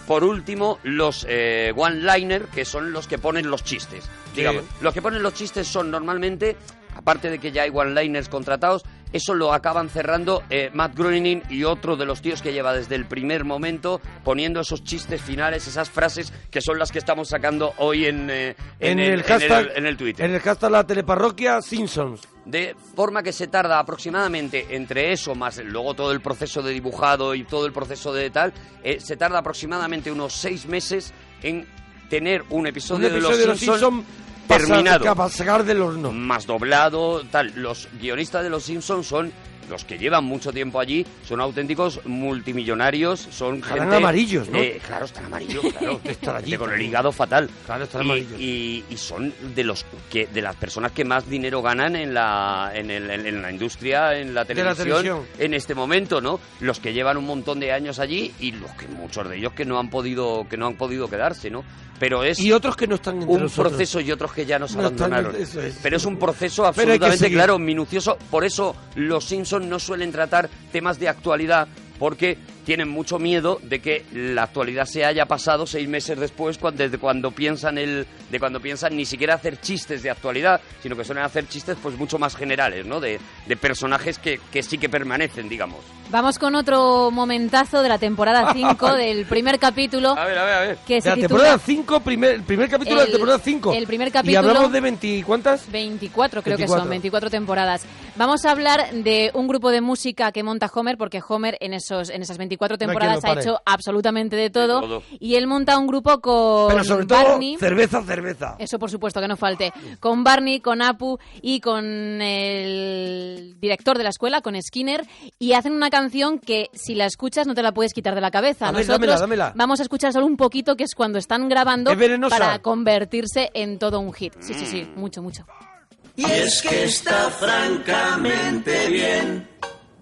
por último, los eh, one-liner, que son los que ponen los chistes. Digamos, los que ponen los chistes son normalmente, aparte de que ya hay one-liners contratados, eso lo acaban cerrando eh, Matt Groening y otro de los tíos que lleva desde el primer momento poniendo esos chistes finales, esas frases que son las que estamos sacando hoy en, eh, En, el, hashtag, en el Twitter. En el hashtag la teleparroquia Simpsons. De forma que se tarda aproximadamente entre eso, más luego todo el proceso de dibujado y todo el proceso de tal, eh, se tarda aproximadamente unos seis meses en tener un episodio, Un episodio de Los Simpson pasa- terminado. para sacar del horno. Más doblado, tal. Los guionistas de Los Simpsons son los que llevan mucho tiempo allí, son auténticos multimillonarios, son Estarán gente... amarillos, ¿no? eh, claro, están amarillos, claro. Estar allí con el hígado fatal. Claro, están y, amarillos. y- y son de los que de las personas que más dinero ganan en la en, el- en- en la industria en la televisión, en este momento no los que llevan un montón de años allí y los que muchos de ellos que no han podido que no han podido quedarse no pero es Y otros que no están entre un nosotros. proceso y otros que ya nos No están- abandonaron eso es. pero es un proceso absolutamente claro minucioso por eso los Simpsons no suelen tratar temas de actualidad porque tienen mucho miedo de que la actualidad se haya pasado seis meses después cuando, desde cuando piensan el de cuando piensan ni siquiera hacer chistes de actualidad sino que suelen hacer chistes pues mucho más generales no de, de personajes que, que sí que permanecen digamos Vamos con otro momentazo de la temporada 5 del primer capítulo. a ver a ver a ver Que De se la titula temporada 5, primer, el primer capítulo de El- la temporada 5. el primer Y capítulo- hablamos de 20, ¿cuántas? 24 creo que 24. son, 24 temporadas. Vamos a hablar de un grupo de música que monta Homer, porque Homer en esos en esas 24 No hay quien temporadas lo ha hecho absolutamente de todo, todo. Y él monta un grupo con Pero sobre todo, Barney. cerveza, cerveza. Eso por supuesto que no falte. Con Barney, con Apu y con el director de la escuela, con Skinner, y hacen una canción que si la escuchas no te la puedes quitar de la cabeza. A ver, Nosotros dámela, dámela. vamos a escuchar solo un poquito, que es cuando están grabando Es para convertirse en todo un hit. Sí, sí, sí, mucho, mucho. Y es que está francamente bien.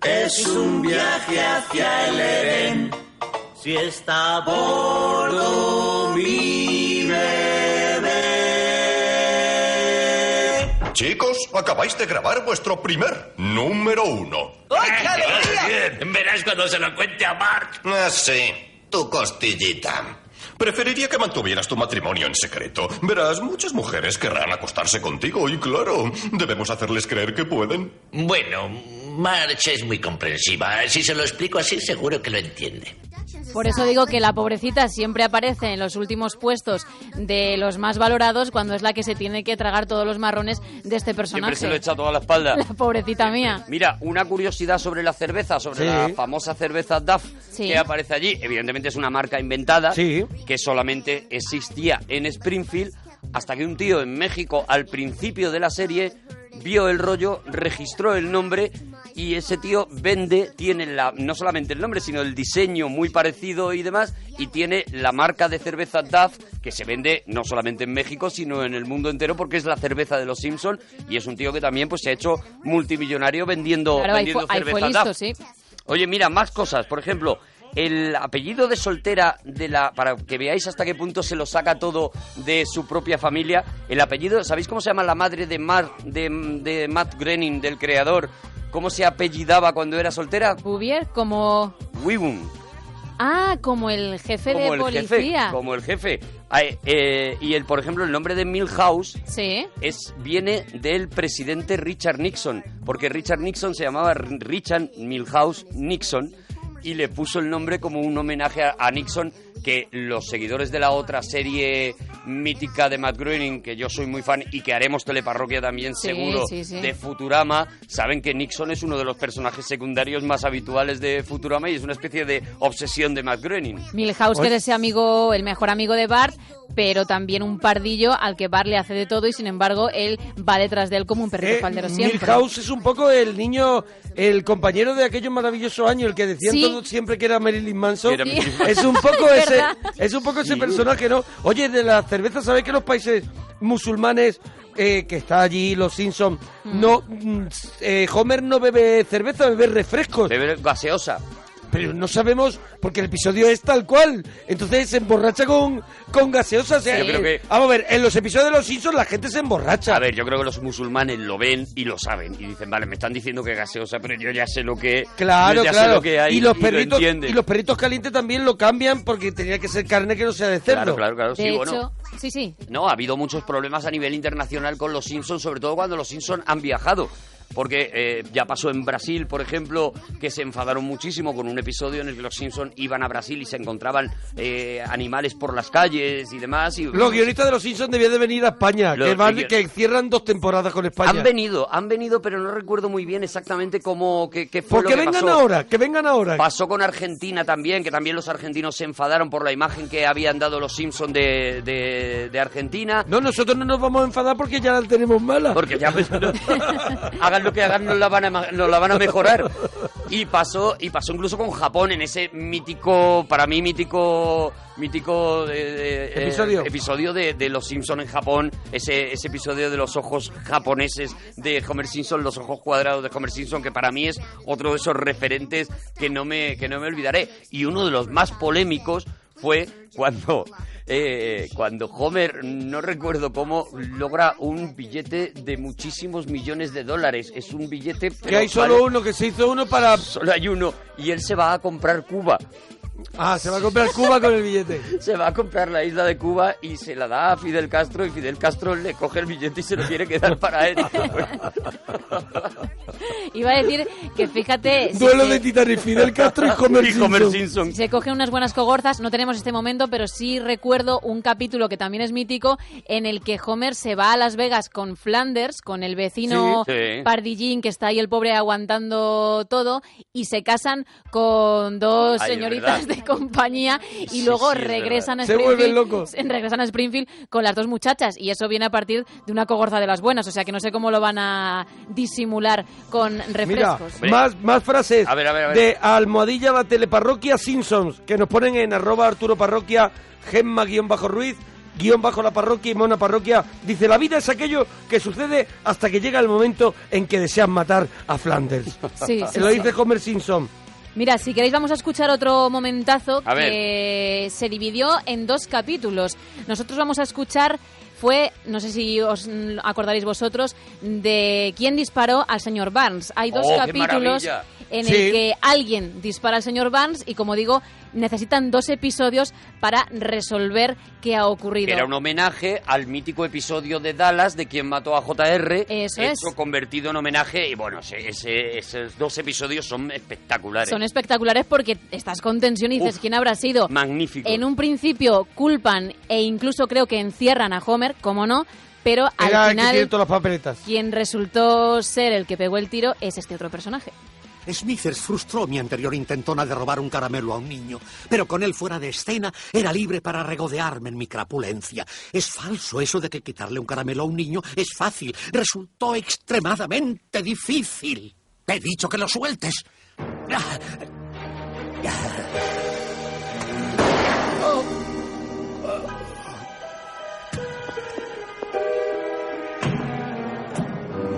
Es un viaje hacia el Edén. Si está a bordo mi bebé. Chicos, acabáis de grabar vuestro primer número uno. ¡Ay, qué alegría! Verás cuando se lo cuente a Mark. Ah, sí, tu costillita. Preferiría que mantuvieras tu matrimonio en secreto. Verás, muchas mujeres querrán acostarse contigo y claro, debemos hacerles creer que pueden. Bueno, March es muy comprensiva. Si se lo explico así, seguro que lo entiende. Por eso digo que la pobrecita siempre aparece en los últimos puestos de los más valorados cuando es la que se tiene que tragar todos los marrones de este personaje. Siempre se lo echa toda la espalda. La pobrecita mía. Mira, una curiosidad sobre la cerveza, sobre Sí. la famosa cerveza Duff Sí. que aparece allí. Evidentemente es una marca inventada Sí. que solamente existía en Springfield hasta que un tío en México al principio de la serie vio el rollo, registró el nombre y ese tío vende, tiene la, no solamente el nombre, sino el diseño muy parecido y demás, y tiene la marca de cerveza Duff que se vende no solamente en México, sino en el mundo entero porque es la cerveza de los Simpson y es un tío que también pues se ha hecho multimillonario vendiendo, Claro, vendiendo fue cerveza listo, Duff. sí. Oye, mira, más cosas. Por ejemplo, el apellido de soltera de la para que veáis hasta qué punto se lo saca todo de su propia familia. El apellido, ¿sabéis cómo se llama la madre de Matt, de, de Matt Groening, del creador? ¿Cómo se apellidaba cuando era soltera? Bouvier como... Wigun. Ah, como el jefe Como de el policía. jefe. Como el jefe. Ah, eh, eh, y el, por ejemplo, el nombre de Milhouse Sí. es, viene del presidente Richard Nixon, porque Richard Nixon se llamaba Richard Milhouse Nixon y le puso el nombre como un homenaje a, a Nixon que los seguidores de la otra serie mítica de Matt Groening, que yo soy muy fan y que haremos teleparroquia también Sí, seguro sí, sí. de Futurama, saben que Nixon es uno de los personajes secundarios más habituales de Futurama y es una especie de obsesión de Matt Groening. Milhouse, que es ese amigo, el mejor amigo de Bart, pero también un pardillo al que Bart le hace de todo y sin embargo él va detrás de él como un perrito Eh, faldero siempre. Milhouse es un poco el niño, el compañero de aquellos maravillosos años, el que decían Sí. Siempre que era Marilyn Manson. Era Es un poco Es ese, es un poco ese personaje, ¿no? Oye, de la cerveza, ¿sabes que los países musulmanes eh, que está allí, los Simpsons, no, mm, eh, Homer no bebe cerveza, bebe refrescos. Bebe gaseosa. Pero no sabemos, porque el episodio es tal cual. Entonces se emborracha con, con gaseosa. o sea, Yo creo que- Vamos a ver, en los episodios de los Simpsons la gente se emborracha. A ver, yo creo que los musulmanes lo ven y lo saben. Y dicen, vale, me están diciendo que es gaseosa, pero yo ya sé lo que Claro, claro. sé lo que hay y los lo perritos entienden. y los perritos calientes también lo cambian porque tenía que ser carne que no sea de cerdo. Claro, claro, claro. De sí, hecho, bueno. sí, sí. No, ha habido muchos problemas a nivel internacional con los Simpsons, sobre todo cuando los Simpsons han viajado. Porque eh, ya pasó en Brasil, por ejemplo, que se enfadaron muchísimo con un episodio en el que los Simpsons iban a Brasil y se encontraban eh, animales por las calles y demás. Y, Los guionistas de los Simpsons debían de venir a España, Los que, van- que cierran dos temporadas con España. Han venido, han venido, pero no recuerdo muy bien exactamente cómo, qué fue ¿Por lo que vengan pasó. ahora? Que vengan ahora. Pasó con Argentina también, que también los argentinos se enfadaron por la imagen que habían dado los Simpsons de, de, de Argentina. No, nosotros no nos vamos a enfadar porque ya la tenemos mala. Porque ya pues, no- hagan lo que hagan, nos la van a, nos la van a mejorar. Y pasó, y pasó incluso con Japón en ese mítico, para mí mítico, mítico de- de- eh, Episodio. episodio de, de los Simpson en Japón, ese, ese episodio de los ojos japoneses de Homer Simpson, los ojos cuadrados de Homer Simpson, que para mí es otro de esos referentes que no me, que no me olvidaré. Y uno de los más polémicos fue cuando eh, cuando Homer, no recuerdo cómo, logra un billete de muchísimos millones de dólares. Es un billete... que hay solo vale- uno, que se hizo uno para... Solo hay uno. Y él se va a comprar Cuba. Ah, se va a comprar Cuba con el billete. Se va a comprar la isla de Cuba y se la da a Fidel Castro y Fidel Castro le coge el billete y se lo quiere quedar para él. Iba a decir que fíjate... Duelo se- de Titanic, Fidel Castro y Homer, Y Homer Simpson. Simpson. Se cogen unas buenas cogorzas, no tenemos este momento, pero sí recuerdo un capítulo que también es mítico en el que Homer se va a Las Vegas con Flanders, con el vecino Sí, sí. Pardillín, que está ahí el pobre aguantando todo, y se casan con dos Ay, señoritas de compañía y Sí, luego regresan a Se Springfield. vuelven locos. Regresan a Springfield con las dos muchachas y eso viene a partir de una cogorza de las buenas, o sea que no sé cómo lo van a disimular con Mira, refrescos. más, más frases A ver, a ver, a ver. de Almohadilla la Teleparroquia Simpsons, que nos ponen en arroba Arturo Parroquia, Gemma guion bajo Ruiz, guion bajo la parroquia y Mona Parroquia. Dice, la vida es aquello que sucede hasta que llega el momento en que desean matar a Flanders. Sí, sí, Lo sí. dice Homer Simpson. Mira, si queréis vamos a escuchar otro momentazo A que se dividió en dos capítulos. Nosotros vamos a escuchar fue, no sé si os acordaréis vosotros, de quién disparó al señor Barnes. Hay dos Oh, capítulos en Sí. el que alguien dispara al señor Barnes y, como digo, necesitan dos episodios para resolver qué ha ocurrido. Era un homenaje al mítico episodio de Dallas de quien mató a JR. Eso hecho, es. convertido en homenaje. Y bueno, ese- ese- esos dos episodios son espectaculares. Son espectaculares porque estás con tensión y dices, Uf, ¿quién habrá sido? Magnífico. En un principio culpan e incluso creo que encierran a Homer, como no, pero Era el al que tiene final todas las papeletas. quien resultó ser el que pegó el tiro es este otro personaje. Smithers frustró mi anterior intentona de robar un caramelo a un niño, pero con él fuera de escena era libre para regodearme en mi crapulencia. Es falso eso de que quitarle un caramelo a un niño es fácil. Resultó extremadamente difícil. Te he dicho que lo sueltes.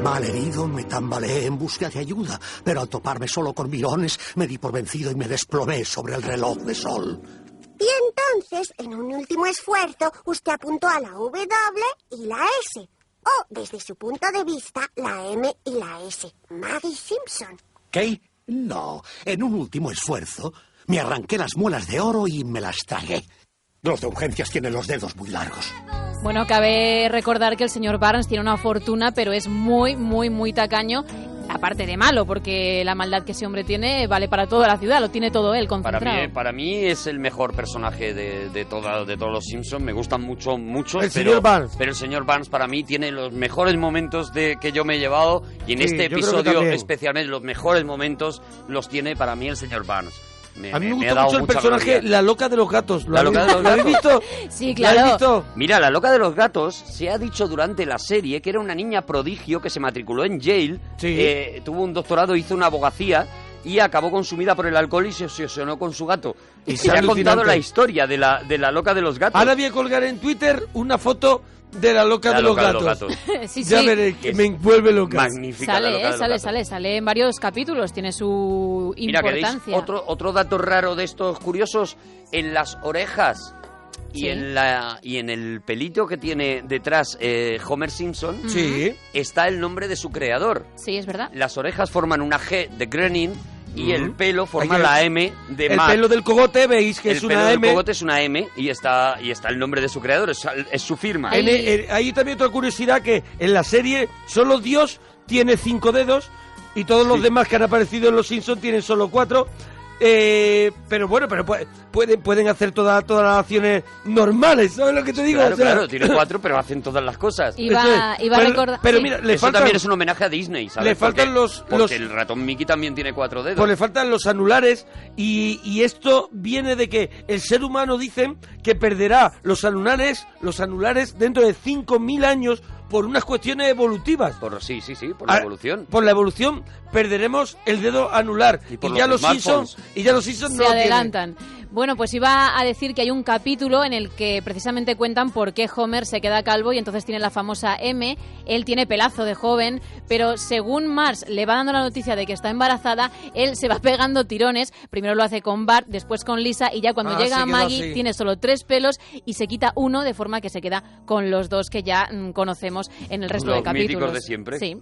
Malherido me tambaleé en busca de ayuda, pero al toparme solo con mirones me di por vencido y me desplomé sobre el reloj de sol. Y entonces, en un último esfuerzo, usted apuntó a la W y la S. O, desde su punto de vista, la M y la S. Maggie Simpson. ¿Qué? No, en un último esfuerzo me arranqué las muelas de oro y me las tragué. Los de urgencias tienen los dedos muy largos. Bueno, cabe recordar que el señor Barnes tiene una fortuna, pero es muy, muy, muy tacaño. Aparte de malo, porque la maldad que ese hombre tiene vale para toda la ciudad, lo tiene todo él Para concentrado. mí, para mí es el mejor personaje de, de, toda- de todos los Simpsons. Me gustan mucho, mucho. El pero, señor Barnes. Pero el señor Barnes para mí tiene los mejores momentos de que yo me he llevado. Y en Sí, este episodio, especialmente, los mejores momentos los tiene para mí el señor Barnes. Me, A mí me ha gusta dado mucho el personaje gloria. La Loca de los Gatos. ¿Lo La habéis- loca de los ¿Lo habéis gatos. visto? Sí, ¿Lo habéis visto? Mira, la loca de los gatos se ha dicho durante la serie que era una niña prodigio que se matriculó en Yale, eh, tuvo un doctorado, hizo una abogacía y acabó consumida por el alcohol y se obsesionó con su gato. Y se ha contado la historia de la, de la loca de los gatos. Ahora voy a colgar en Twitter una foto de la loca, La de, los loca de los gatos. Sí, ya sí. veréis que me envuelve loca. Magnífica la Sale, loca eh, de los sale, gatos. sale, sale en varios capítulos, tiene su Mira, ¿queréis importancia. otro, otro dato raro de estos curiosos? En las orejas y, Sí. en, la, y en el pelito que tiene detrás eh, Homer Simpson Sí. está el nombre de su creador. Sí, es verdad. Las orejas forman una G de Groening y el pelo forma la M de El Matt. pelo del cogote, veis que el es pelo una del M. cogote es una M y está, y está el nombre de su creador, es, es su firma. En- en- hay también otra curiosidad que en la serie solo Dios tiene cinco dedos y todos los demás que han aparecido en Los Simpsons tienen solo cuatro. Eh, pero bueno, pero pu- pueden, pueden hacer todas todas las acciones normales, ¿sabes lo que te digo? Claro, O sea, claro, tiene cuatro, pero hacen todas las cosas. Iba- Eso es. iba a recordar- Pero sí. mira, le Eso faltan, también es un homenaje a Disney, ¿sabes? le faltan Porque- los- Porque los- el ratón Mickey también tiene cuatro dedos. pues le faltan los anulares y, y esto viene de que el ser humano dicen que perderá los anulares, los anulares dentro de 5.000 años por unas cuestiones evolutivas. Por, sí, sí, sí, por la Ah, evolución. Por la evolución perderemos el dedo anular. Y, por ya los los Simpsons, y ya los Simpsons se no lo adelantan. Bueno, pues iba a decir que hay un capítulo en el que precisamente cuentan por qué Homer se queda calvo y entonces tiene la famosa M. Él tiene pelazo de joven, pero según Mars le va dando la noticia de que está embarazada, él se va pegando tirones. Primero lo hace con Bart, después con Lisa y ya cuando Ah, llega a Maggie así. tiene solo tres pelos y se quita uno de forma que se queda con los dos que ya mm, conocemos en el resto Los de capítulos. míticos de siempre. Sí.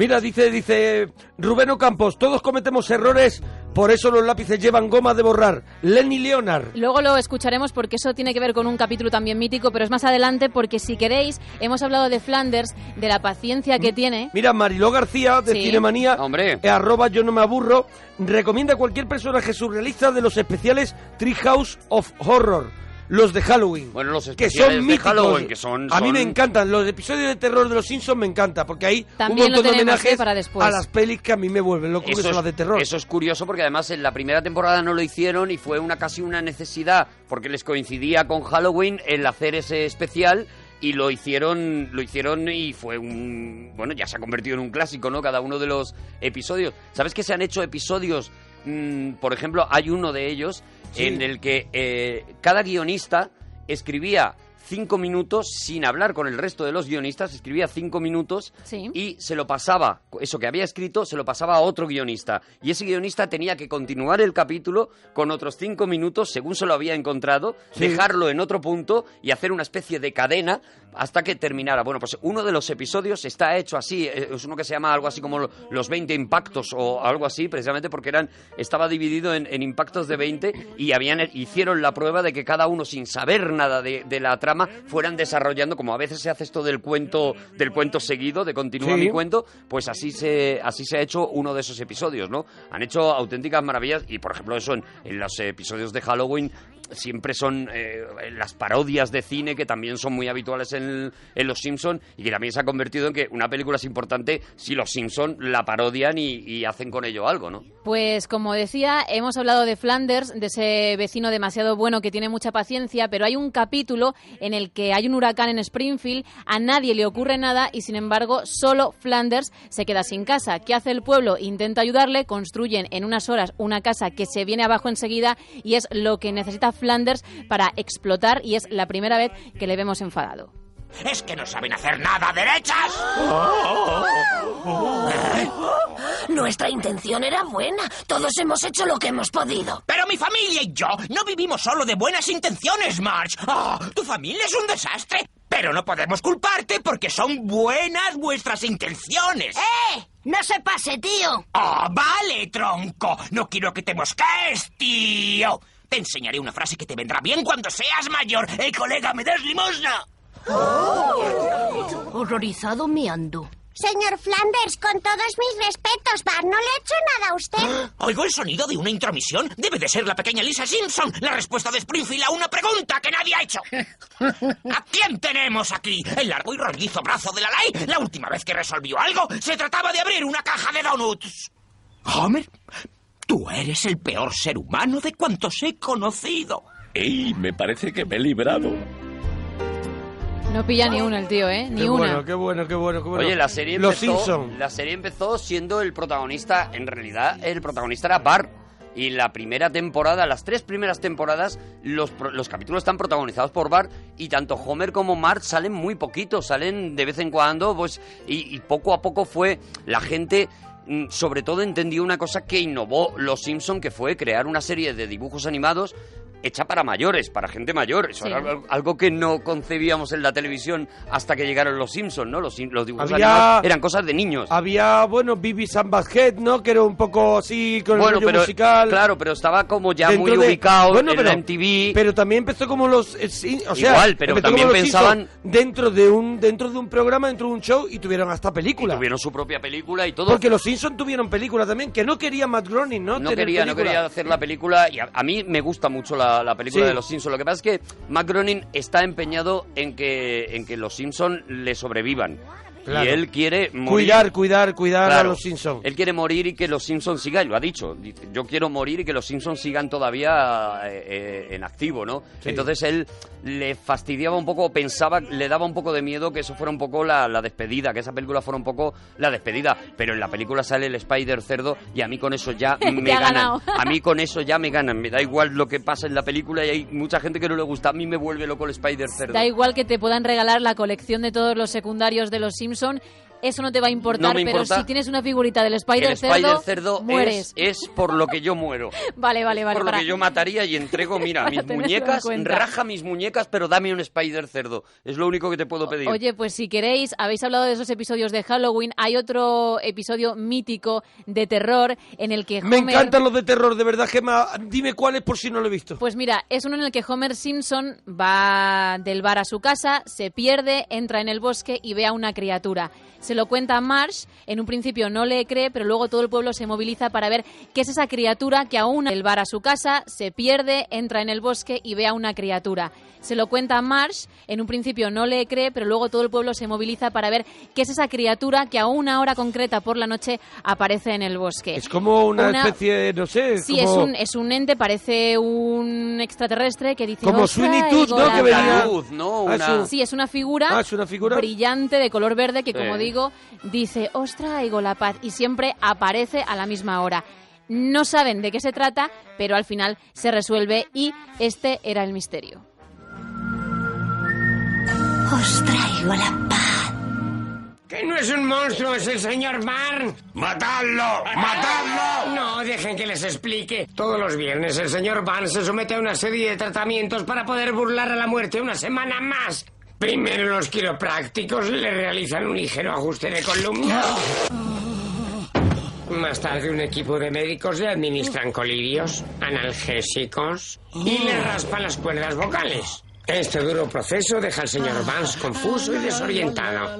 Mira, dice, dice Rubén Ocampos, todos cometemos errores, por eso los lápices llevan goma de borrar. Lenny Leonard. Luego lo escucharemos porque eso tiene que ver con un capítulo también mítico, pero es más adelante porque si queréis, hemos hablado de Flanders, de la paciencia que tiene. Mira, Mariló García, de Sí. Cinemanía, Hombre. eh, arroba yo no me aburro, recomienda cualquier personaje surrealista de los especiales Treehouse of Horror, los de Halloween. Bueno, los que especiales son de míticos. Halloween, que son- A mí me encantan. Los episodios de terror de los Simpsons me encanta, porque hay También un montón de homenajes para después. a las pelis que a mí me vuelven loco, que Eso son es, las de terror. eso es curioso porque además en la primera temporada no lo hicieron y fue una casi una necesidad porque les coincidía con Halloween el hacer ese especial y lo hicieron lo hicieron y fue un bueno ya se ha convertido en un clásico no cada uno de los episodios sabes que se han hecho episodios mm, por ejemplo hay uno de ellos Sí. en el que eh, cada guionista escribía cinco minutos sin hablar con el resto de los guionistas, escribía cinco minutos Sí. y se lo pasaba, eso que había escrito, se lo pasaba a otro guionista. Y ese guionista tenía que continuar el capítulo con otros cinco minutos, según se lo había encontrado, Sí. dejarlo en otro punto y hacer una especie de cadena hasta que terminara. Bueno, pues uno de los episodios está hecho así, eh, es uno que se llama algo así como lo- los 20 impactos o algo así, precisamente porque eran estaba dividido en, en impactos de 20 y habían hicieron la prueba de que cada uno sin saber nada de, de la trama fueran desarrollando, como a veces se hace esto del cuento del cuento seguido, de continúa Sí. mi cuento, pues así se así se ha hecho uno de esos episodios, ¿no? Han hecho auténticas maravillas y por ejemplo eso en, en los episodios de Halloween siempre son eh, las parodias de cine que también son muy habituales en, Los Simpson y que también se ha convertido en que una película es importante si Los Simpson la parodian y, y hacen con ello algo, ¿no? Pues como decía, hemos hablado de Flanders, de ese vecino demasiado bueno que tiene mucha paciencia, pero hay un capítulo en el que hay un huracán en Springfield, a nadie le ocurre nada y sin embargo solo Flanders se queda sin casa. ¿Qué hace el pueblo? Intenta ayudarle, construyen en unas horas una casa que se viene abajo enseguida y es lo que necesita Flanders para explotar y es la primera vez que le vemos enfadado. Es que no saben hacer nada, derechas. Nuestra intención era buena. Todos hemos hecho lo que hemos podido. Pero mi familia y yo no vivimos solo de buenas intenciones, Marge. Ah, tu familia es un desastre. Pero no podemos culparte porque son buenas vuestras intenciones. ¡Eh! No se pase, tío. Ah, vale, tronco. No quiero que te mosquees, tío. Te enseñaré una frase que te vendrá bien cuando seas mayor. ¡Eh, colega, me das limosna! Horrorizado miando. Señor Flanders, con todos mis respetos, Bart, no le he hecho nada a usted. Oigo el sonido de una intromisión. Debe de ser la pequeña Lisa Simpson, la respuesta de Springfield a una pregunta que nadie ha hecho. ¿A quién tenemos aquí? El largo y rollizo brazo de la ley. La última vez que resolvió algo, se trataba de abrir una caja de donuts. Homer, tú eres el peor ser humano de cuantos he conocido. ¡Ey! Me parece que me he librado. No pilla ni una el tío, ¿eh? Ni Qué una. bueno, qué bueno, qué bueno, qué bueno. Oye, la serie Los empezó, Simpson. la serie empezó siendo el protagonista, en realidad el protagonista era Bart. Y la primera temporada, las tres primeras temporadas, los, los capítulos están protagonizados por Bart y tanto Homer como Marge salen muy poquitos, salen de vez en cuando, pues, y, y poco a poco fue la gente sobre todo entendió una cosa que innovó Los Simpson, que fue crear una serie de dibujos animados hecha para mayores, para gente mayor. Eso Sí. era algo- que no concebíamos en la televisión hasta que llegaron los Simpsons, ¿no? Los, los dibujos Había- eran cosas de niños. Había, bueno, Bibi and Basket, ¿no? Que era un poco así con el bueno, rollo pero musical. claro, pero estaba como ya Dentro muy de- ubicado Bueno, en pero- la MTV. Pero también empezó como los... eh, sí, o sea, Igual, pero también pensaban- dentro de un dentro de un programa, dentro de un show y tuvieron hasta película. tuvieron su propia película y todo. Porque los Simpsons tuvieron película también, que no quería Matt Groening, ¿no? no Tener quería, no quería hacer la película y a, a mí me gusta mucho la, la película Sí. de los Simpsons. Lo que pasa es que Matt Groening está empeñado en que, en que los Simpsons le sobrevivan. Claro. Y él quiere morir. Cuidar, cuidar, cuidar a los Simpsons. Él quiere morir y que los Simpsons sigan, y lo ha dicho. Dice, yo quiero morir y que los Simpsons sigan todavía eh, eh, en activo, ¿no? Sí. Entonces él le fastidiaba un poco, pensaba, le daba un poco de miedo que eso fuera un poco la, la despedida, que esa película fuera un poco la despedida. Pero en la película sale el Spider cerdo y a mí con eso ya me ha ganan. A mí con eso ya me ganan. Me da igual lo que pasa en la película y hay mucha gente que no le gusta. A mí me vuelve loco el Spider cerdo. Da igual que te puedan regalar la colección de todos los secundarios de los Simpson, eso no te va a importar, No me pero si tienes una figurita del Spider el Spider cerdo, cerdo mueres. es, es por lo que yo muero. Vale, vale, vale. por lo que yo mataría y entrego, mira, mis muñecas, raja mis muñecas, pero dame un Spider cerdo. Es lo único que te puedo pedir. Oye, pues si queréis, habéis hablado de esos episodios de Halloween, hay otro episodio mítico de terror en el que Me Homer... encantan los de terror, de verdad, Gemma. Dime cuál es por si no lo he visto. Pues mira, es uno en el que Homer Simpson va del bar a su casa, se pierde, entra en el bosque y ve a una criatura. Se lo cuenta a Marsh, en un principio no le cree, pero luego todo el pueblo se moviliza para ver qué es esa criatura que aún del bar a su casa, se pierde, entra en el bosque y ve a una criatura. Se lo cuenta a Marsh, en un principio no le cree, pero luego todo el pueblo se moviliza para ver qué es esa criatura que a una hora concreta por la noche aparece en el bosque. Es como una, Una- especie, no sé, Sí, como, es un, es un ente, parece un extraterrestre que dice... como "Os Sweeney traigo Todd, ¿no? Que venía... luz, ¿no? Ah, Una- Sí, es una figura, Ah, es una figura. brillante de color verde que, como digo, dice, os traigo la paz y siempre aparece a la misma hora. No saben de qué se trata, pero al final se resuelve y este era el misterio. Os traigo la paz. Que no es un monstruo, es el señor Barn. ¡Matadlo! ¡Matadlo! No, dejen que les explique. Todos los viernes el señor Barn se somete a una serie de tratamientos para poder burlar a la muerte una semana más. Primero los quiroprácticos le realizan un ligero ajuste de columna. Más tarde un equipo de médicos le administran colirios, analgésicos y le raspan las cuerdas vocales. Este duro proceso deja al señor Vance confuso y desorientado.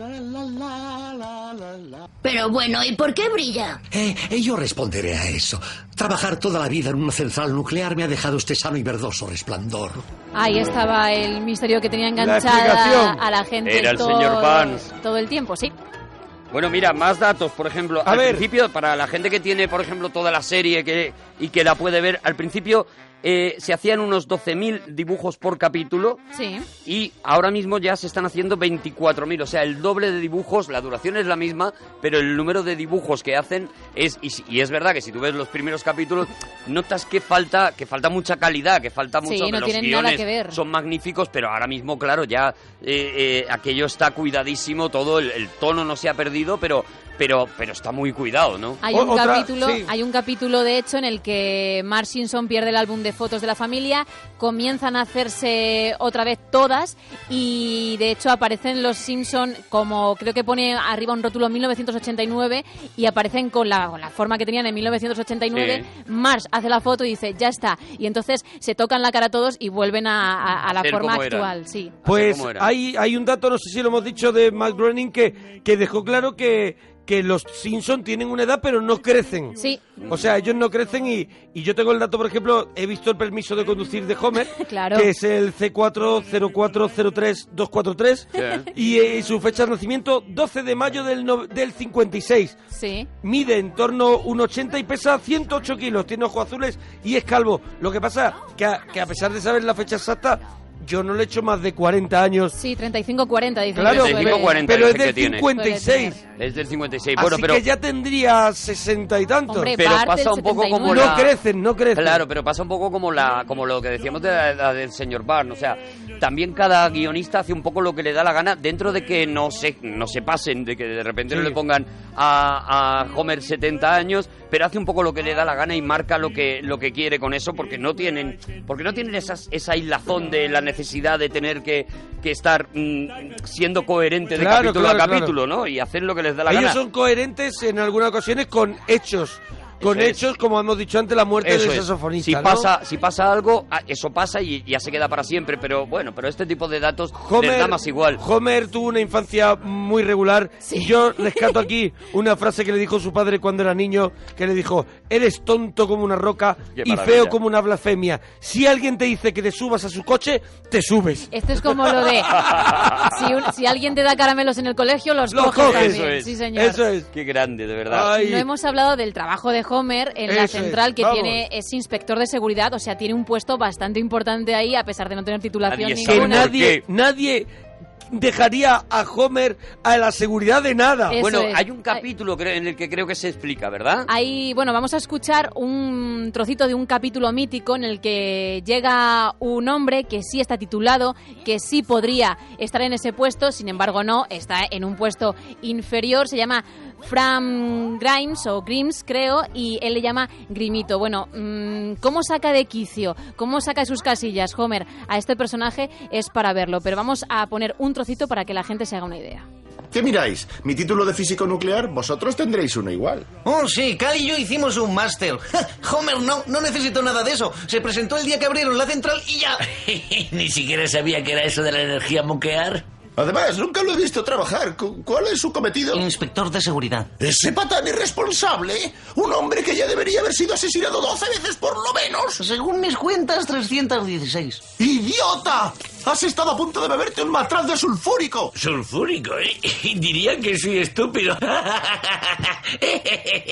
Pero bueno, ¿y por qué brilla? Eh, eh, yo responderé a eso. Trabajar toda la vida en una central nuclear me ha dejado este sano y verdoso resplandor. Ahí estaba el misterio que tenía enganchada a la gente Era el todo, señor Vance. todo el tiempo, sí. Bueno, mira, más datos, por ejemplo, al principio, para la gente que tiene, por ejemplo, toda la serie que, y que la puede ver, al principio eh, se hacían unos 12.000 dibujos por capítulo Sí. y ahora mismo ya se están haciendo 24.000, o sea, el doble de dibujos, la duración es la misma, pero el número de dibujos que hacen es, y, es verdad que si tú ves los primeros capítulos, notas que falta, que falta mucha calidad, que falta Sí, mucho, que no los tienen nada guiones que ver. son magníficos, pero ahora mismo, claro, ya eh, eh, aquello está cuidadísimo, todo el, el tono no se ha perdido, pero, pero, pero está muy cuidado, ¿no? Hay un capítulo, hay un capítulo de hecho en el que Mark Simpson pierde el álbum de fotos de la familia, comienzan a hacerse otra vez todas y de hecho aparecen los Simpson como creo que pone arriba un rótulo 1989 y aparecen con la, con la forma que tenían en 1989. Mars hace la foto y dice ya está y entonces se tocan la cara todos y vuelven a, a- a la forma eran. actual, sí. Pues hay, hay un dato, no sé si lo hemos dicho, de Matt Groening que, que dejó claro que, que los Simpson tienen una edad pero no crecen. Sí. O sea, ellos no crecen y, y yo tengo el dato, por ejemplo, he visto el permiso de conducir de Homer, Claro. que es el C40403243 y eh, su fecha de nacimiento 12 de mayo del, no- del 56. Sí. Mide en torno a un 80 y pesa 108 kilos, tiene ojos azules y es calvo. Lo que pasa que a, que a pesar de saber la fecha exacta, yo no le echo más de 40 años. Sí, 35-40 dice. Claro, que pero- 35-40 pero es del que tiene. 56. Es del 56. Así Bueno, pero que ya tendría 60 y tantos. Hombre, pero pasa un poco como 79. la... No crecen, no crecen. Claro, pero pasa un poco como la como lo que decíamos de la, la del señor Barn, o sea, también cada guionista hace un poco lo que le da la gana dentro de que no se no se pasen, de que de repente no Sí. le pongan a, a Homer 70 años, pero hace un poco lo que le da la gana y marca lo que lo que quiere con eso porque no tienen porque no tienen esas, esa hilazón de la necesidad de tener que, que estar mm, siendo coherente de Claro, capítulo claro, a capítulo, claro. ¿no? Y hacer lo que les da la Ellos gana. son coherentes en algunas ocasiones con hechos. Con Eso es. hechos, como hemos dicho antes, la muerte Eso del es. saxofonista. Si ¿no? pasa, si pasa algo, eso pasa y ya se queda para siempre. Pero bueno, pero este tipo de datos les da más igual. Homer tuvo una infancia muy regular. Y yo rescato aquí una frase que le dijo su padre cuando era niño, que le dijo, eres tonto como una roca y feo como una blasfemia. Si alguien te dice que te subas a su coche, te subes. Esto es como lo de si, un- si alguien te da caramelos en el colegio, los, Los coges coges. Eso es. Sí, señor. Eso es. Qué grande, de verdad. Ay. No hemos hablado del trabajo de Homer en la es, central que vamos. tiene es inspector de seguridad, o sea, tiene un puesto bastante importante ahí a pesar de no tener titulación Nadie ninguna. nadie, nadie dejaría a Homer a la seguridad de nada. Eso Bueno, es. hay un capítulo en el que creo que se explica, ¿verdad? Ahí, bueno, vamos a escuchar un trocito de un capítulo mítico en el que llega un hombre que sí está titulado, que sí podría estar en ese puesto, sin embargo no, está en un puesto inferior, se llama Fram Grimes o Grims creo, y él le llama Grimito. Bueno, mm, ¿cómo saca de quicio? ¿Cómo saca de sus casillas Homer a este personaje? Es para verlo, pero vamos a poner un trocito para que la gente se haga una idea. ¿Qué miráis? ¿Mi título de físico nuclear? Vosotros tendréis uno igual. Oh, sí, Cal y yo hicimos un máster. Homer no, no necesitó nada de eso. Se presentó el día que abrieron la central y ya. Ni siquiera sabía que era eso de la energía nuclear. Además, nunca lo he visto trabajar. Cu- ¿Cuál es su cometido? Inspector de seguridad. ¿Ese patán irresponsable? Un hombre que ya debería haber sido asesinado 12 veces por lo menos. Según mis cuentas, 316. ¡Idiota! Has estado a punto de beberte un matraz de sulfúrico. Sulfúrico, ¿eh? Diría que soy estúpido.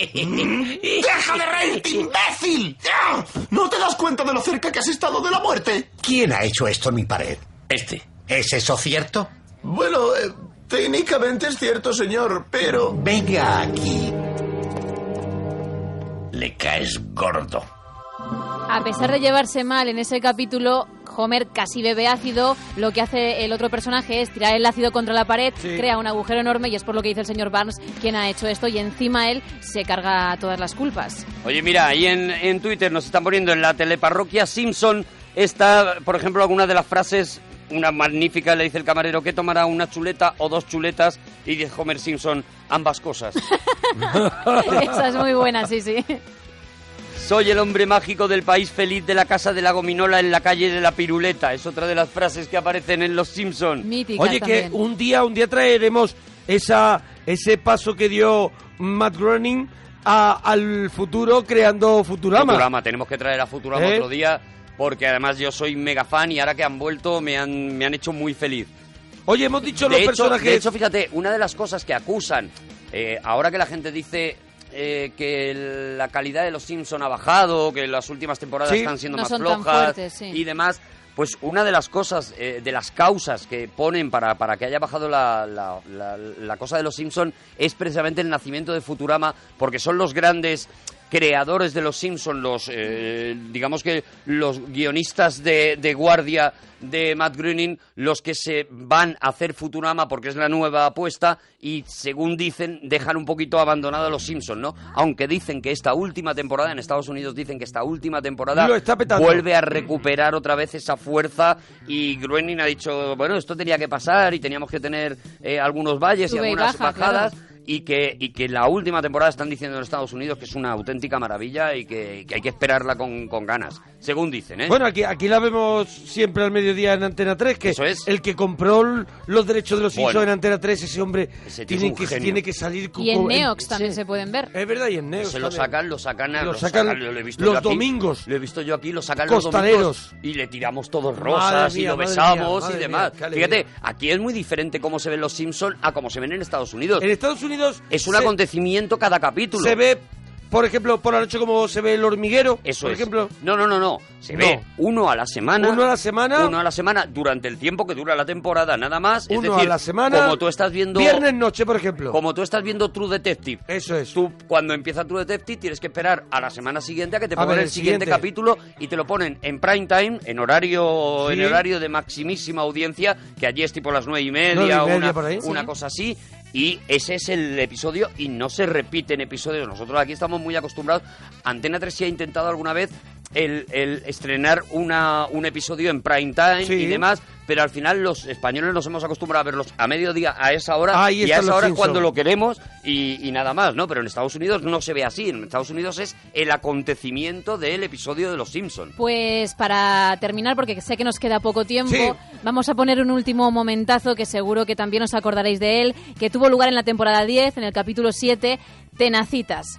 ¡Deja de reírte, imbécil! ¿No te das cuenta de lo cerca que has estado de la muerte? ¿Quién ha hecho esto en mi pared? Este. ¿Es eso cierto? Bueno, eh, técnicamente es cierto, señor, pero... Venga aquí. Le caes gordo. A pesar de llevarse mal en ese capítulo, Homer casi bebe ácido, lo que hace el otro personaje es tirar el ácido contra la pared, Sí. crea un agujero enorme y es por lo que dice el señor Barnes quien ha hecho esto y encima él se carga todas las culpas. Oye, mira, ahí en, en Twitter nos están poniendo en la teleparroquia Simpson está, por ejemplo, alguna de las frases, una magnífica, le dice el camarero que tomará una chuleta o dos chuletas y dice Homer Simpson ambas cosas. Esa es muy buena, sí, sí. Soy el hombre mágico del país feliz de la casa de la gominola en la calle de la piruleta. Es otra de las frases que aparecen en Los Simpson. Oye, que un día, un día traeremos esa, ese paso que dio Matt Groening a- al futuro creando Futurama. Futurama, tenemos que traer a Futurama ¿Eh? otro día porque además yo soy mega fan y ahora que han vuelto me han, me han hecho muy feliz. Oye, hemos dicho de los hecho, personajes... De hecho, fíjate, una de las cosas que acusan, eh, ahora que la gente dice eh, que el- la calidad de los Simpson ha bajado, que las últimas temporadas Sí. están siendo No más son tan flojas fuertes, sí. y demás, pues una de las cosas, eh, de las causas que ponen para, para que haya bajado la, la- la- la cosa de los Simpson es precisamente el nacimiento de Futurama, porque son los grandes creadores de los Simpson, los eh, digamos que los guionistas de, de guardia de Matt Groening, los que se van a hacer Futurama porque es la nueva apuesta y según dicen dejan un poquito abandonado a los Simpson, ¿no? Aunque dicen que esta última temporada en Estados Unidos dicen que esta última temporada Lo está petando. vuelve a recuperar otra vez esa fuerza y Groening ha dicho bueno esto tenía que pasar y teníamos que tener eh, algunos valles y Sube y algunas baja, bajadas claro. Y que y que la última temporada están diciendo en Estados Unidos que es una auténtica maravilla y que, que hay que esperarla con, con ganas según dicen ¿eh? Bueno, aquí, aquí la vemos siempre al mediodía en Antena 3, que el que compró los derechos de los Simpsons Bueno. en Antena 3, ese hombre Ese tiene es que, genio. tiene que salir... con- Y en Neox también se pueden ver. Es verdad, y en Neox se lo sacan, lo sacan, a- Lo lo sacan sacan, lo he visto los aquí, domingos. Lo he visto yo aquí, lo sacan los domingos y le tiramos todos rosas y lo besamos mía, y demás. mía. Fíjate, aquí es muy diferente cómo se ven los Simpsons a cómo se ven en Estados Unidos. En Estados Unidos es un se- acontecimiento cada capítulo. Se ve, por ejemplo, por la noche como se ve el hormiguero. Eso por es. ejemplo. No, no, no, no. Se No. ve uno a la semana. Uno a la semana. Uno a la semana durante el tiempo que dura la temporada, nada más. es Uno decir, a la semana. Como tú estás viendo. Viernes noche, por ejemplo. Como tú estás viendo True Detective. Eso es. Tú, cuando empieza True Detective, tienes que esperar a la semana siguiente a que te pongan ver, el, el siguiente, siguiente. capítulo y te lo ponen en prime time, en horario, Sí. en horario de maximísima audiencia, que allí es tipo las nueve y media, Nueve y media, una, por ahí. una Sí. cosa así. Y ese es el episodio y no se repiten episodios. Nosotros aquí estamos muy acostumbrados. Antena 3 sí ha intentado alguna vez el, el estrenar una, un episodio en prime time Sí. y demás, pero al final los españoles nos hemos acostumbrado a verlos a mediodía a esa hora Ahí y a esa hora cuando lo queremos y, y nada más, ¿no? Pero en Estados Unidos no se ve así. En Estados Unidos es el acontecimiento del episodio de Los Simpsons. Pues para terminar, porque sé que nos queda poco tiempo, Sí. vamos a poner un último momentazo que seguro que también os acordaréis de él, que tuvo lugar en la temporada 10, en el capítulo 7, Tenacitas.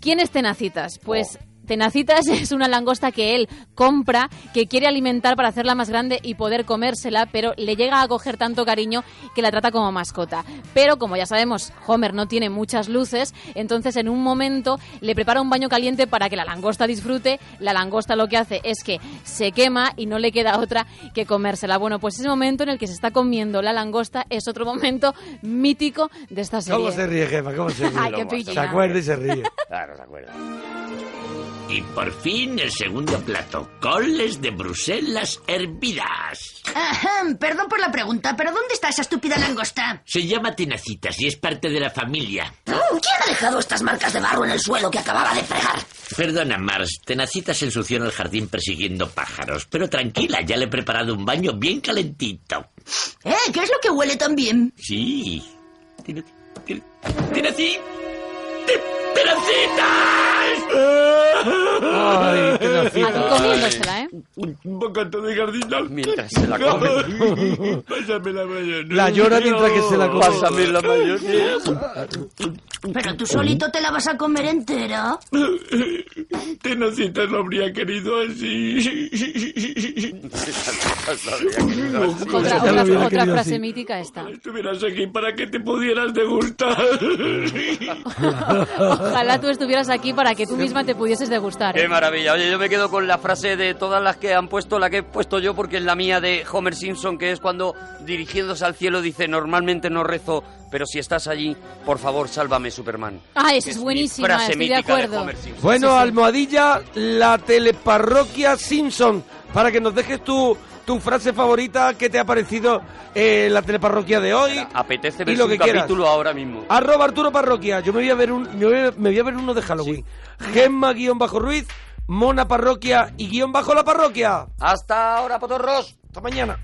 ¿Quién es Tenacitas? Pues Tenacitas es una langosta que él compra, que quiere alimentar para hacerla más grande y poder comérsela, pero le llega a coger tanto cariño que la trata como mascota. Pero como ya sabemos, Homer no tiene muchas luces, entonces en un momento le prepara un baño caliente para que la langosta disfrute. La langosta lo que hace es que se quema y no le queda otra que comérsela. Bueno, pues ese momento en el que se está comiendo la langosta es otro momento mítico de esta serie. ¿Cómo se ríe, jefa? ¿Cómo se ríe? Ay, qué pillina. Se acuerda y se ríe. Claro, se acuerda. Y por fin el segundo plato, coles de Bruselas hervidas. Ajá, perdón por la pregunta, pero ¿dónde está esa estúpida langosta? Se llama Tenacitas y es parte de la familia. Mm, ¿Quién ha dejado estas marcas de barro en el suelo que acababa de fregar? Perdona, Mars, Tenacitas se ensució en el jardín persiguiendo pájaros, pero tranquila, ya le he preparado un baño bien calentito. ¿Eh? ¿Qué es lo que huele tan bien? Sí. Tena- ten- Tenaci- te- ¡Tenacitas! Ay, Tenacitas. Aquí comiéndosela, ¿eh? Un bocata de jardinal. Mientras se la come. Pásame la mayonesa. La llora mientras que se la come. Pásame la mayonesa. ¿Pero tú solito te la vas a comer entera? Tenacitas lo habría querido así. Otra, frase así. mítica esta. Estuvieras aquí para que te pudieras degustar. Ojalá tú estuvieras aquí para que tú misma te pudieses degustar. ¿eh? Qué maravilla. Oye, yo me quedo con la frase de todas las que han puesto, la que he puesto yo, porque es la mía de Homer Simpson, que es cuando dirigiéndose al cielo dice, normalmente no rezo, pero si estás allí, por favor, sálvame, Superman. Ah, esa es mi buenísima, frase estoy de mítica de acuerdo. Homer Simpson. Bueno, almohadilla, la teleparroquia Simpson, para que nos dejes tu, tu frase favorita, qué te ha parecido eh, la teleparroquia de hoy. Apetece y ver lo un que quieras. capítulo ahora mismo. Arroba Arturo Parroquia. Yo me voy a ver un, me voy a, me voy a ver uno de Halloween. Gemma guion bajo Ruiz, Mona Parroquia y guion bajo la parroquia. Hasta ahora, potorros. Hasta mañana.